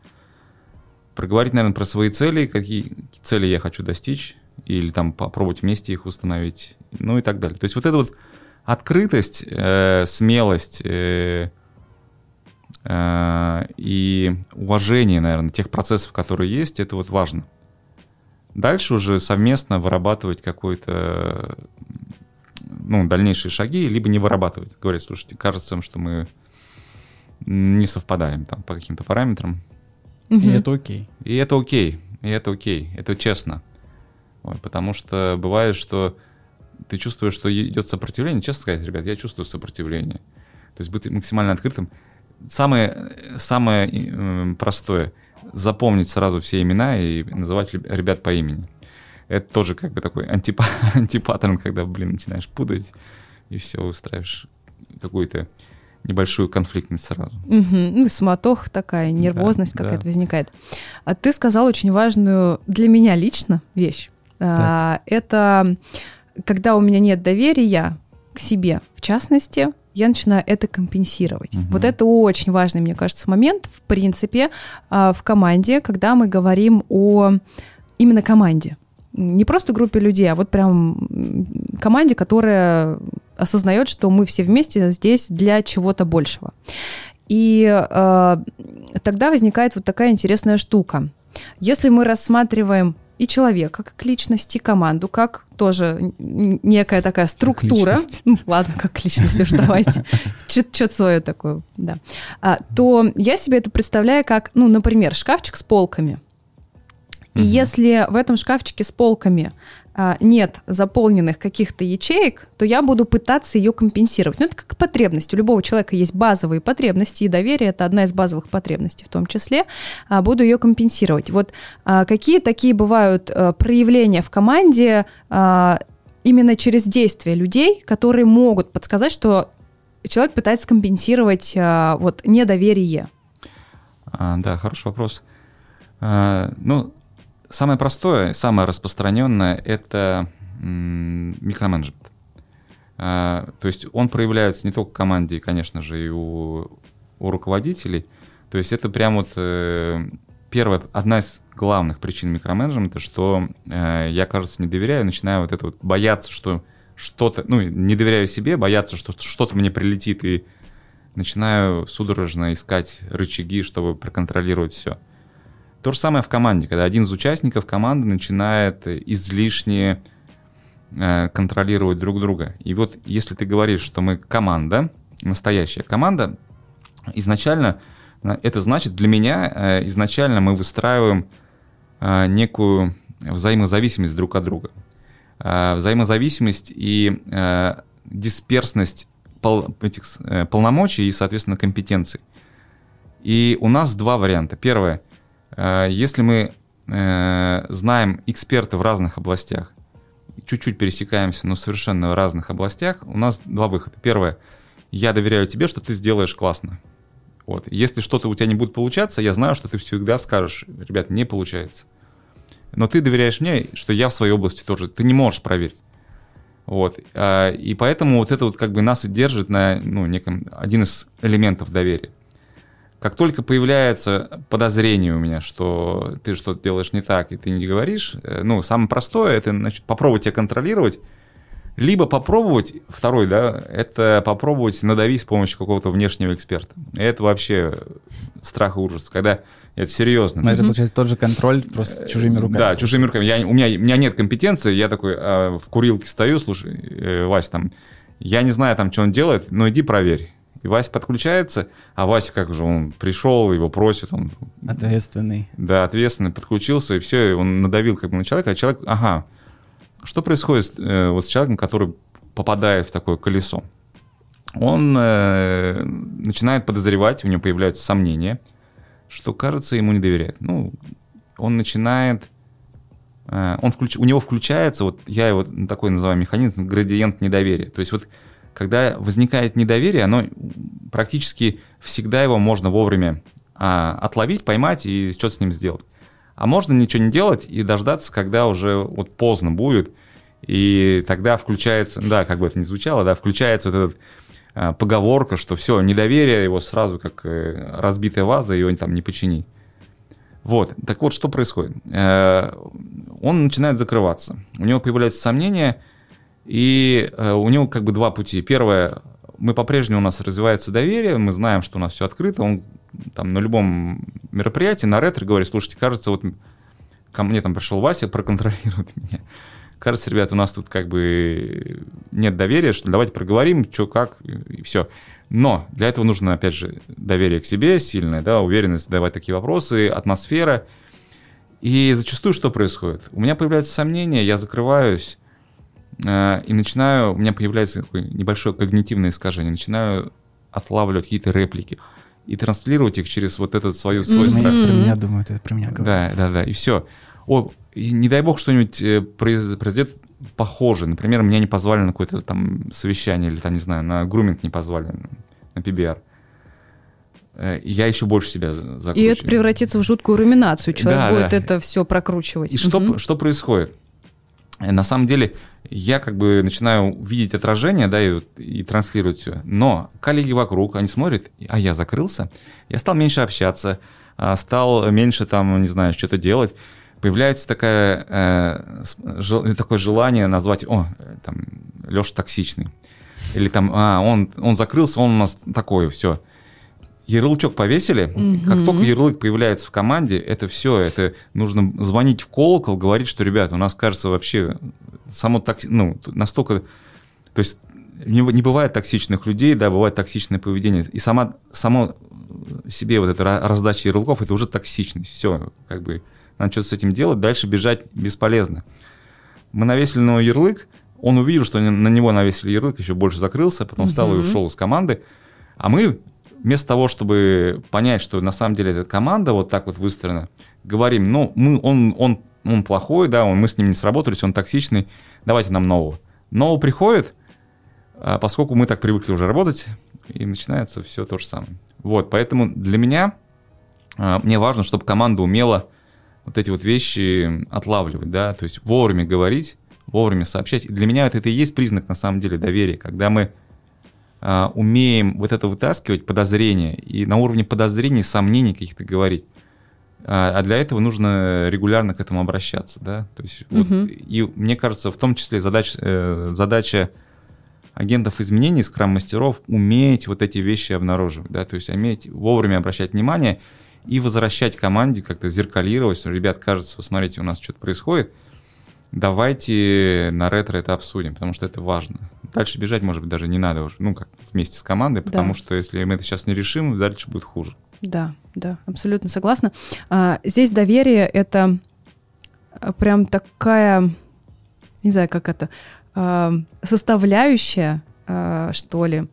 Проговорить, наверное, про свои цели, какие цели я хочу достичь, или там попробовать вместе их установить, ну и так далее. То есть вот эта вот открытость, э, смелость, э, Э, и уважение, наверное, тех процессов, которые есть, это вот важно. Дальше уже совместно вырабатывать какой-то, ну, дальнейшие шаги, либо не вырабатывать. Говорить, слушайте, кажется, что мы не совпадаем там по каким-то параметрам. И это окей. И это окей, и это окей, это честно. Вот, потому что бывает, что ты чувствуешь, что идет сопротивление. Честно сказать, ребят, я чувствую сопротивление. То есть быть максимально открытым самое, самое э, простое — запомнить сразу все имена и называть ребят по имени. Это тоже как бы такой антипа *laughs* антипаттерн, когда, блин, начинаешь путать и все, устраиваешь какую-то небольшую конфликтность сразу. Угу. Ну, суматох такая, нервозность да, какая-то да. возникает. А ты сказал очень важную для меня лично вещь. А, это когда у меня нет доверия к себе, в частности, я начинаю это компенсировать. Угу. Вот это очень важный, мне кажется, момент, в принципе, а, в команде, когда мы говорим о именно команде. Не просто группе людей, а вот прям команде, которая осознает, что мы все вместе здесь для чего-то большего. И э, тогда возникает вот такая интересная штука. Если мы рассматриваем и человека как личности, команду как тоже некая такая структура, ну, ладно, как личность уж давайте, *laughs* что-то свое такое, да, а, то я себе это представляю как, ну, например, шкафчик с полками. И если в этом шкафчике с полками нет заполненных каких-то ячеек, то я буду пытаться ее компенсировать. Ну, это как потребность. У любого человека есть базовые потребности, и доверие — это одна из базовых потребностей в том числе. А, буду ее компенсировать. Вот а, какие такие бывают проявления в команде именно через действия людей, которые могут подсказать, что человек пытается компенсировать вот недоверие? да, хороший вопрос. ну, Самое простое, самое распространенное — это микроменеджмент. А, то есть он проявляется не только в команде, конечно же, и у, у руководителей. То есть это прям вот э, первая, одна из главных причин микроменеджмента, что э, я, кажется, не доверяю, начинаю вот это вот бояться, что что-то, ну, не доверяю себе, бояться, что что-то мне прилетит, и начинаю судорожно искать рычаги, чтобы проконтролировать все. То же самое в команде, когда один из участников команды начинает излишне э, контролировать друг друга. И вот если ты говоришь, что мы команда, настоящая команда, изначально э, это значит для меня э, изначально мы выстраиваем некую взаимозависимость друг от друга. Взаимозависимость и дисперсность пол, этих полномочий и, соответственно, компетенций. И у нас два варианта. Первое, если мы э, знаем эксперты в разных областях, чуть-чуть пересекаемся, но совершенно в разных областях, у нас два выхода. Первое, я доверяю тебе, что ты сделаешь классно. Вот. Если что-то у тебя не будет получаться, я знаю, что ты всегда скажешь, ребят, не получается. Но ты доверяешь мне, что я в своей области тоже. Ты не можешь проверить. Вот. А, и поэтому вот это вот как бы нас и держит на ну, неком один из элементов доверия. Как только появляется подозрение у меня, что ты что-то делаешь не так, и ты не говоришь, э, ну, самое простое, это значит, попробовать тебя контролировать, либо попробовать, второй, да, это попробовать надавить с помощью какого-то внешнего эксперта. Это вообще страх и ужас. Когда это серьезно. Но это, получается, тот же контроль, просто чужими руками. Да, чужими руками. Я, у, меня, у меня нет компетенции, я такой э, в курилке стою, слушай, э, Вась, там, я не знаю, там, что он делает, но иди проверь. И Вася подключается, а Вася как же, он пришел, его просит, он... Ответственный. Да, ответственный, подключился, и все, и он надавил как бы на человека, а человек, ага, что происходит э, вот с человеком, который попадает в такое колесо? Он э, начинает подозревать, у него появляются сомнения – что, кажется, ему не доверяет. Ну, он начинает... Э, он включ, у него включается, вот я его такой называю механизм, градиент недоверия. То есть вот когда возникает недоверие, оно практически всегда его можно вовремя а, отловить, поймать и что-то с ним сделать. А можно ничего не делать и дождаться, когда уже вот поздно будет, и тогда включается, да, как бы это ни звучало, да, включается вот этот Э, поговорка, что все, недоверие его сразу как э, разбитая ваза, ее там не починить. Вот, так вот, что происходит? Э, он начинает закрываться, у него появляются сомнения, и у него как бы два пути. Первое, мы по-прежнему у нас развивается доверие, мы знаем, что у нас все открыто, он там на любом мероприятии, на ретро говорит, слушайте, кажется, вот ко мне там пришел Вася проконтролирует *laughs* меня кажется, ребят, у нас тут как бы нет доверия, что давайте проговорим, что как, и все. Но для этого нужно, опять же, доверие к себе сильное, да, уверенность задавать такие вопросы, атмосфера. И зачастую что происходит? У меня появляются сомнения, я закрываюсь, э, и начинаю, у меня появляется такое небольшое когнитивное искажение, начинаю отлавливать какие-то реплики и транслировать их через вот этот свою, свой mm-hmm. страх. Это про меня думают, это про меня говорят. Да, да, да, и все. О, и не дай бог что-нибудь э, произойдет похоже. Например, меня не позвали на какое-то там совещание или там, не знаю, на груминг не позвали, на PBR. Э, я еще больше себя закручиваю. И это превратится в жуткую руминацию. Человек да, будет да. это все прокручивать. И что, что происходит? Э, на самом деле, я как бы начинаю видеть отражение, да, и, и транслировать все. Но коллеги вокруг, они смотрят, а я закрылся, я стал меньше общаться, а стал меньше там, не знаю, что-то делать появляется такая, э, такое желание назвать, о, там, Леша токсичный. Или там, а, он, он закрылся, он у нас такой, все. Ярлычок повесили, mm-hmm. как только ярлык появляется в команде, это все, это нужно звонить в колокол, говорить, что, ребята, у нас, кажется, вообще само так, ну, настолько, то есть не, не бывает токсичных людей, да, бывает токсичное поведение. И сама, само себе вот эта раздача ярлыков, это уже токсичность. Все, как бы надо что-то с этим делать, дальше бежать бесполезно. Мы навесили на него ярлык, он увидел, что на него навесили ярлык, еще больше закрылся, потом встал и ушел из команды. А мы вместо того, чтобы понять, что на самом деле эта команда вот так вот выстроена, говорим, ну, мы, он, он, он плохой, да, он, мы с ним не сработались, он токсичный, давайте нам нового. Нового приходит, а поскольку мы так привыкли уже работать, и начинается все то же самое. Вот, поэтому для меня, а, мне важно, чтобы команда умела вот эти вот вещи отлавливать, да, то есть вовремя говорить, вовремя сообщать. И для меня это, это и есть признак, на самом деле, доверия, когда мы а, умеем вот это вытаскивать, подозрения, и на уровне подозрений, сомнений каких-то говорить. А, а для этого нужно регулярно к этому обращаться, да. То есть угу. вот, и мне кажется, в том числе задач, э, задача агентов изменений, скрам-мастеров, уметь вот эти вещи обнаруживать, да, то есть уметь вовремя обращать внимание и возвращать команде, как-то зеркалировать, что, ребят, кажется, вы смотрите, у нас что-то происходит, давайте на ретро это обсудим, потому что это важно. Дальше бежать, может быть, даже не надо уже, ну, как вместе с командой, потому да. что если мы это сейчас не решим, дальше будет хуже. Да, да, абсолютно согласна. А, здесь доверие — это а, прям такая, не знаю, как это, а, составляющая, а, что ли,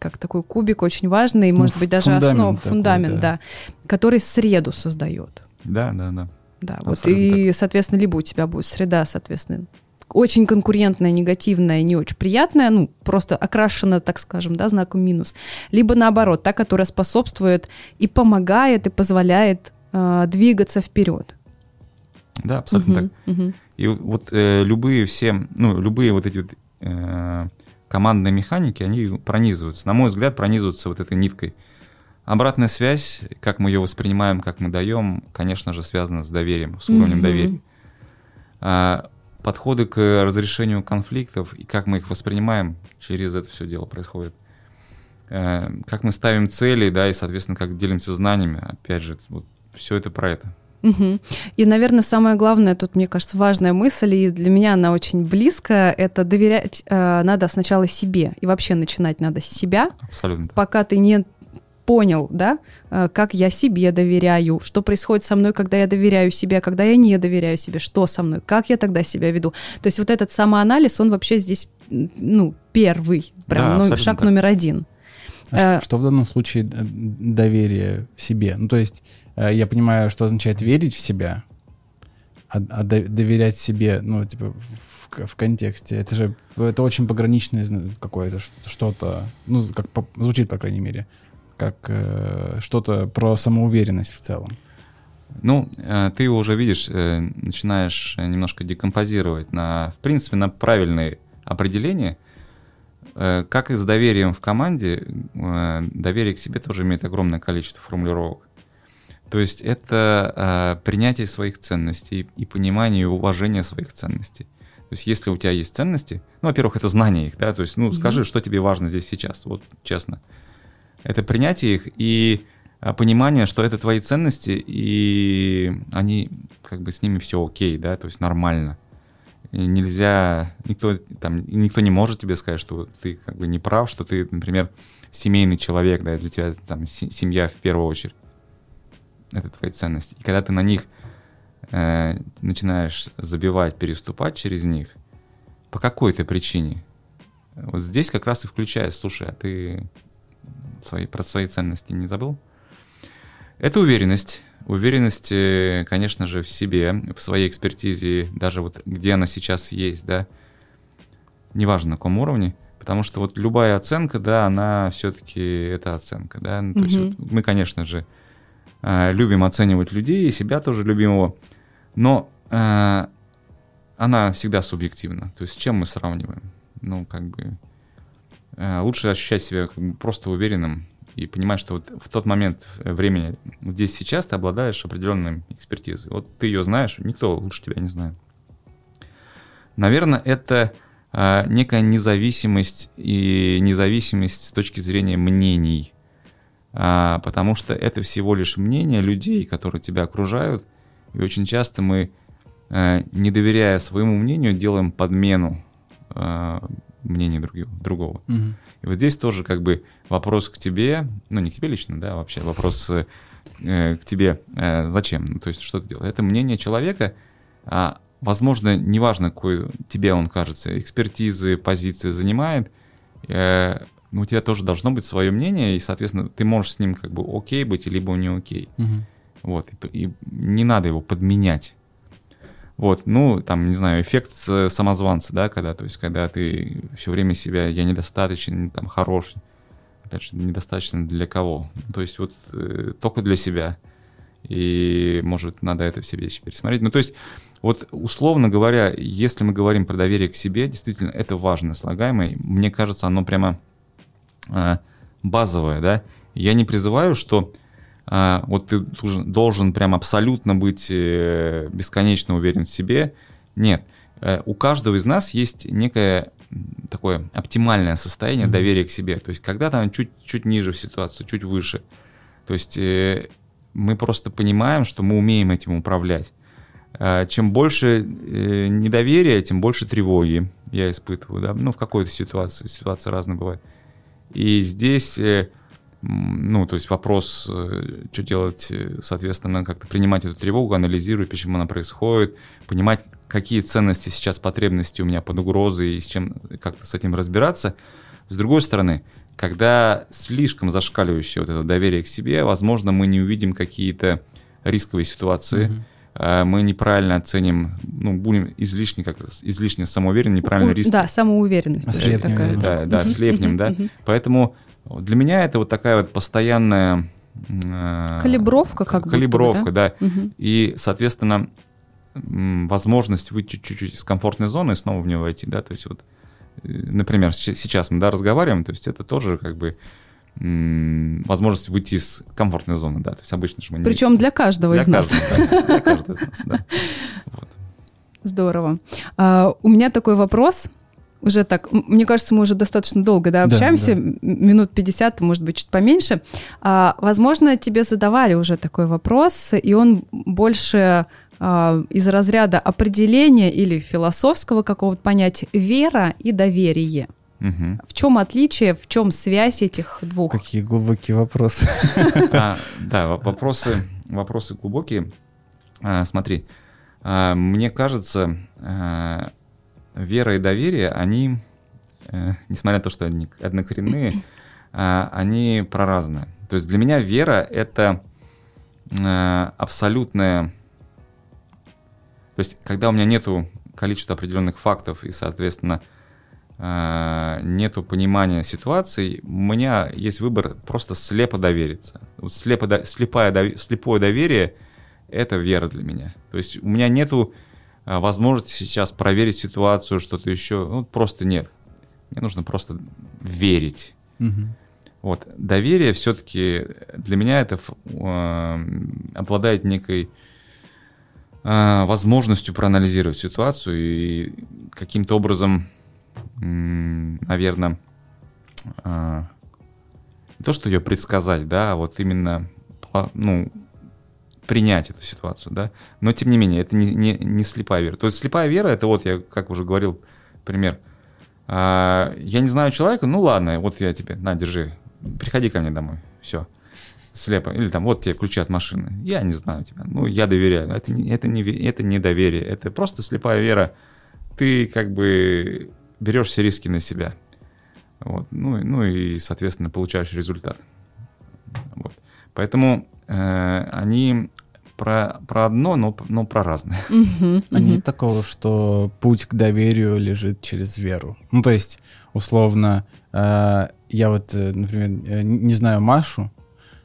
как такой кубик очень важный, ну, может быть, даже основа, фундамент, да. да, который среду создает. Да, да, да. Да, вот и, так. соответственно, либо у тебя будет среда, соответственно, очень конкурентная, негативная, не очень приятная, ну, просто окрашена, так скажем, да, знаком минус, либо наоборот, та, которая способствует и помогает, и позволяет э, двигаться вперед. Да, абсолютно угу, так. Угу. И вот э, любые все, ну, любые вот эти вот э, командные механики, они пронизываются, на мой взгляд, пронизываются вот этой ниткой. Обратная связь, как мы ее воспринимаем, как мы даем, конечно же, связана с доверием, с уровнем mm-hmm. доверия. А, подходы к разрешению конфликтов и как мы их воспринимаем, через это все дело происходит. А, как мы ставим цели, да, и, соответственно, как делимся знаниями, опять же, вот все это про это. Угу. И, наверное, самое главное, тут, мне кажется, важная мысль, и для меня она очень близкая, это доверять э, надо сначала себе, и вообще начинать надо с себя. Абсолютно. Пока ты не понял, да, э, как я себе доверяю, что происходит со мной, когда я доверяю себе, когда я не доверяю себе, что со мной, как я тогда себя веду. То есть вот этот самоанализ, он вообще здесь, ну, первый, прям да, ну, шаг так. номер один. А э, что в данном случае доверие в себе? Ну, то есть Э, я понимаю, что означает верить в себя, а, а доверять себе, ну, типа, в, в контексте. Это же, это очень пограничное какое-то что-то, ну, как по, звучит, по крайней мере, как э, что-то про самоуверенность в целом. Ну, э, ты его уже видишь, э, начинаешь немножко декомпозировать на, в принципе, на правильные определения. Э, как и с доверием в команде, э, доверие к себе тоже имеет огромное количество формулировок. То есть это э, принятие своих ценностей и понимание и уважение своих ценностей. То есть если у тебя есть ценности, ну, во-первых, это знание их, да, то есть, ну, mm-hmm. скажи, что тебе важно здесь сейчас, вот честно. Это принятие их и а, понимание, что это твои ценности, и они, как бы, с ними все окей, да, то есть нормально. И нельзя, никто, там, никто не может тебе сказать, что ты, как бы, не прав, что ты, например, семейный человек, да, для тебя, там, семья в первую очередь это твои ценности. И когда ты на них э, начинаешь забивать, переступать через них, по какой-то причине, вот здесь как раз и включается, слушай, а ты свои, про свои ценности не забыл? Это уверенность. Уверенность, э, конечно же, в себе, в своей экспертизе, даже вот где она сейчас есть, да, неважно на каком уровне, потому что вот любая оценка, да, она все-таки это оценка, да, ну, то mm-hmm. есть вот мы, конечно же, э, любим оценивать людей, и себя тоже любимого, но э, она всегда субъективна. То есть с чем мы сравниваем? Ну, как бы лучше ощущать себя просто уверенным и понимать, что вот в тот момент времени, здесь сейчас ты обладаешь определенной экспертизой. Вот ты ее знаешь, никто лучше тебя не знает. Наверное, это э, некая независимость и независимость с точки зрения мнений а, потому что это всего лишь мнение людей, которые тебя окружают, и очень часто мы, а, не доверяя своему мнению, делаем подмену мнения другого. другого. Угу. И вот здесь тоже как бы вопрос к тебе, ну не к тебе лично, да, вообще вопрос э, к тебе, э, зачем, ну, то есть что ты делаешь. Это мнение человека, а, возможно, неважно, какой тебе он кажется, экспертизы, позиции занимает, э, у тебя тоже должно быть свое мнение, и, соответственно, ты можешь с ним как бы окей быть, либо не окей. Угу. Вот, и, и не надо его подменять. Вот, ну, там, не знаю, эффект самозванца, да, когда, то есть, когда ты все время себя, я недостаточно, там, хорош, опять же, недостаточно для кого? То есть, вот, э, только для себя. И, может, надо это все вещи пересмотреть. Ну, то есть, вот, условно говоря, если мы говорим про доверие к себе, действительно, это важно, слагаемое. Мне кажется, оно прямо Э, базовое, да. Я не призываю, что вот ты должен, должен прям абсолютно быть э, бесконечно уверен в себе. Нет. Э, у каждого из нас есть некое такое оптимальное состояние mm-hmm. доверия к себе. То есть когда-то оно чуть, чуть ниже в ситуации, чуть выше. То есть э, мы просто понимаем, что мы умеем этим управлять. Э, чем больше недоверия, тем больше тревоги я испытываю. Да? Ну, в какой-то ситуации. Ситуации разные бывают. И здесь... Ну, то есть вопрос, э, что делать, э, соответственно, как-то принимать эту тревогу, анализировать, почему она происходит, понимать, какие ценности сейчас, потребности у меня под угрозой и с чем как-то с этим разбираться. С другой стороны, когда слишком зашкаливающее вот это доверие к себе, возможно, мы не увидим какие-то рисковые ситуации, mm-hmm. мы неправильно оценим, ну, будем излишне, как излишне самоуверенны, неправильно риски. Да, самоуверенность. Слепнем, такая. Да, да, слепнем, да. Поэтому для меня это вот такая вот постоянная... Э, калибровка как бы. Калибровка, да. да. Угу. И, соответственно, возможность выйти чуть-чуть из комфортной зоны и снова в нее войти, да, то есть вот, э, например, сейчас мы, да, разговариваем, то есть это тоже как бы возможность выйти из комфортной зоны, да, то есть обычно же мы... Причем для каждого для из нас. Да, для каждого из нас, да. *laughs* Вот. Здорово. А, у меня такой вопрос уже так, мне кажется, мы уже достаточно долго да, общаемся, да, да. минут 50, может быть, чуть поменьше. А, возможно, тебе задавали уже такой вопрос, и он больше а, из разряда определения или философского какого-то понятия вера и доверие. Угу. В чем отличие, в чем связь этих двух? Какие глубокие вопросы. А, да, вопросы, вопросы глубокие. А, смотри, а, мне кажется, а, вера и доверие, они, э, несмотря на то, что они однокоренные, э, они проразные. То есть для меня вера — это э, абсолютная... То есть когда у меня нету количества определенных фактов и, соответственно, э, нету понимания ситуации, у меня есть выбор просто слепо довериться. Слепо, слепое, слепое доверие — это вера для меня. То есть у меня нету возможности сейчас проверить ситуацию, что-то еще. Ну, просто нет. Мне нужно просто верить. Угу. Вот. Доверие все-таки для меня это э, обладает некой э, возможностью проанализировать ситуацию и каким-то образом, э, наверное, э, не то, что ее предсказать, да, а вот именно ну, принять эту ситуацию, да. Но тем не менее, это не, не, не слепая вера. То есть слепая вера, это вот я, как уже говорил, пример. А, я не знаю человека, ну ладно, вот я тебе, на, держи, приходи ко мне домой, все. Слепо. Или там, вот тебе ключи от машины. Я не знаю тебя. Ну, я доверяю. Это, это, не, это не доверие. Это просто слепая вера. Ты как бы берешь все риски на себя. Вот. Ну, ну и, соответственно, получаешь результат. Вот. Поэтому они про, про одно, но, но про разное. Uh-huh, uh-huh. Нет такого, что путь к доверию лежит через веру. Ну, то есть, условно, э, я вот, э, например, э, не знаю Машу,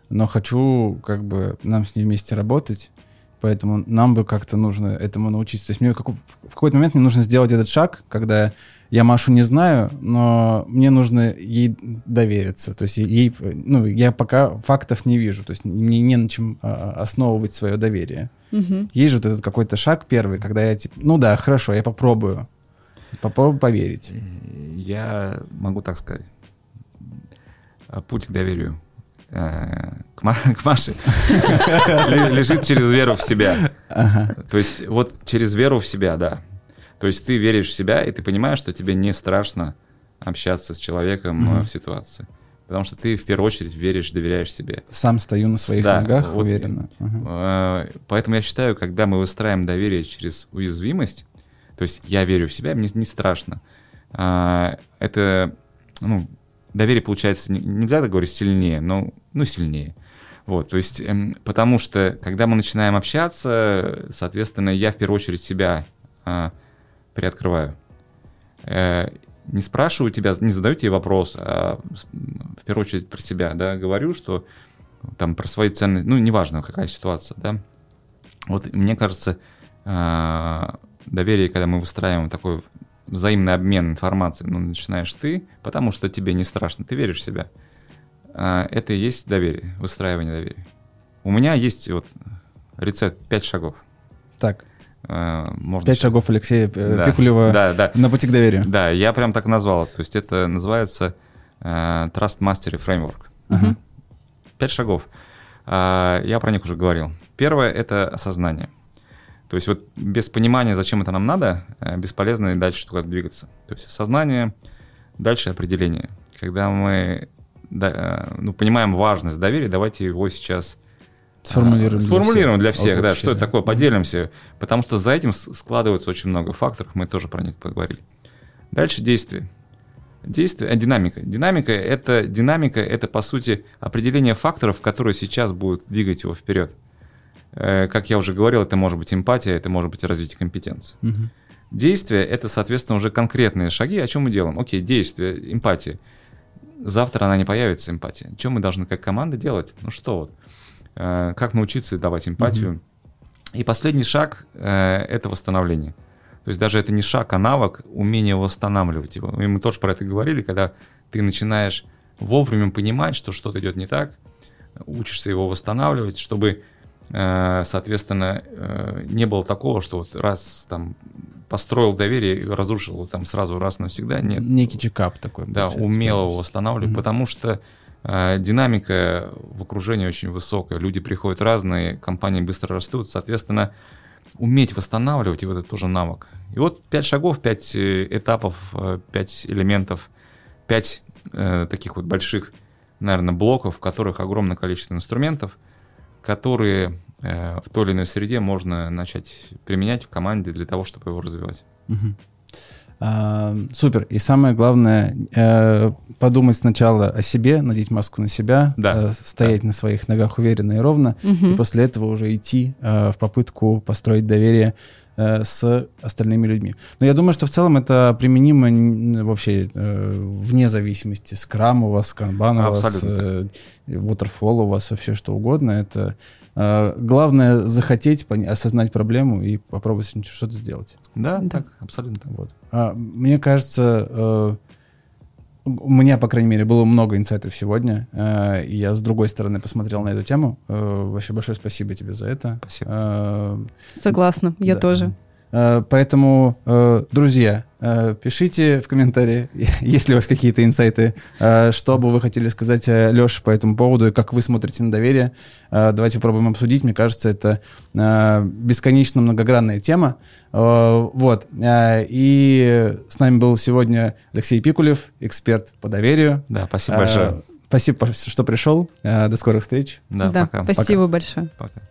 но хочу как бы нам с ней вместе работать, поэтому нам бы как-то нужно этому научиться. То есть мне как, в какой-то момент мне нужно сделать этот шаг, когда я Машу не знаю, но мне нужно ей довериться. То есть ей, ну, я пока фактов не вижу, то есть мне не на чем а, основывать свое доверие. Угу. Есть же вот этот какой-то шаг первый, когда я типа, ну да, хорошо, я попробую. Попробую поверить. Я могу так сказать. Путь к доверию э, к, к Маше *laughs* лежит через веру в себя. То есть вот через веру в себя, да. То есть ты веришь в себя, и ты понимаешь, что тебе не страшно общаться с человеком mm-hmm. в ситуации. Потому что ты в первую очередь веришь, доверяешь себе. Сам стою на своих да, ногах вот, уверенно. Uh-huh. Поэтому я считаю, когда мы выстраиваем доверие через уязвимость, то есть я верю в себя, мне не страшно. А, это, ну, доверие получается, нельзя так говорить, сильнее, но, ну, сильнее. Вот, то есть, эм, потому что, когда мы начинаем общаться, соответственно, я в первую очередь себя приоткрываю. Э, не спрашиваю тебя, не задаю тебе вопрос, а в первую очередь про себя, да, говорю, что там про свои ценности, ну, неважно, какая ситуация, да. Вот мне кажется, э, доверие, когда мы выстраиваем такой взаимный обмен информацией, ну, начинаешь ты, потому что тебе не страшно, ты веришь в себя. Э, это и есть доверие, выстраивание доверия. У меня есть вот рецепт 5 шагов. Так. Э, можно Пять шагов Алексея э, Да, Пикулева Да, да. на пути к доверию. Да, я прям так назвал. То есть это называется э, Trust Mastery Framework. Ага. Пять шагов. А, Я про них уже говорил. Первое — это осознание. То есть вот без понимания, зачем это нам надо, бесполезно и дальше туда двигаться. То есть осознание, дальше определение. Когда мы да, ну, понимаем важность доверия, давайте его сейчас Сформулируем. а, для Сформулируем для всех. всех, да, что это такое, поделимся, потому что за этим складывается очень много факторов, мы тоже про них поговорили. Дальше действие. Действие, а, динамика. Динамика это динамика это по сути определение факторов, которые сейчас будут двигать его вперед. Э, Как я уже говорил, это может быть эмпатия, это может быть развитие компетенции. Мгм. Действие это, соответственно, уже конкретные шаги. О чем мы делаем? Окей, действие, эмпатия. Завтра она не появится, эмпатия. Что мы должны как команда делать? Ну что вот? Э, Как научиться давать эмпатию? И последний шаг э, это восстановление. То есть даже это не шаг, а навык, умение восстанавливать его. И мы тоже про это говорили, когда ты начинаешь вовремя понимать, что что-то идет не так, учишься его восстанавливать, чтобы, э, соответственно, не было такого, что вот раз там построил доверие и разрушил его там сразу раз навсегда. Нет. Некий чекап такой. Да, умело его восстанавливать, Мгм. потому что динамика в окружении очень высокая, люди приходят разные, компании быстро растут, соответственно, уметь восстанавливать, и вот это тоже навык. И вот пять шагов, пять э, этапов, э, пять элементов, пять э, таких вот больших, наверное, блоков, в которых огромное количество инструментов, которые э, в той или иной среде можно начать применять в команде для того, чтобы его развивать. Мгм. А, Супер. И самое главное, э, подумать сначала о себе, надеть маску на себя, Да, э, стоять на своих ногах уверенно и ровно, и Мгм. после этого уже идти э, в попытку построить доверие с остальными людьми. Но я думаю, что в целом это применимо вообще э, вне зависимости, скрам у вас, канбан у вас, Абсолютно э, waterfall у вас, вообще что угодно. Это главное захотеть, осознать проблему и попробовать с ним что-то сделать. Да, Да. так, абсолютно. Вот. А, мне кажется, э, у меня, по крайней мере, было много инсайтов сегодня, э, и я с другой стороны посмотрел на эту тему. Э, вообще большое спасибо тебе за это. Спасибо. Согласна, я да. тоже. Э, Поэтому, э, друзья, э, пишите в комментарии, *laughs* если у вас какие-то инсайты, что бы вы хотели сказать Леше по этому поводу и как вы смотрите на доверие. Давайте попробуем обсудить. Мне кажется, это бесконечно многогранная тема. Вот. И с нами был сегодня Алексей Пикулев, эксперт по доверию. Да, спасибо большое. Спасибо, что пришел. До скорых встреч. Да, да, пока. спасибо большое. Пока.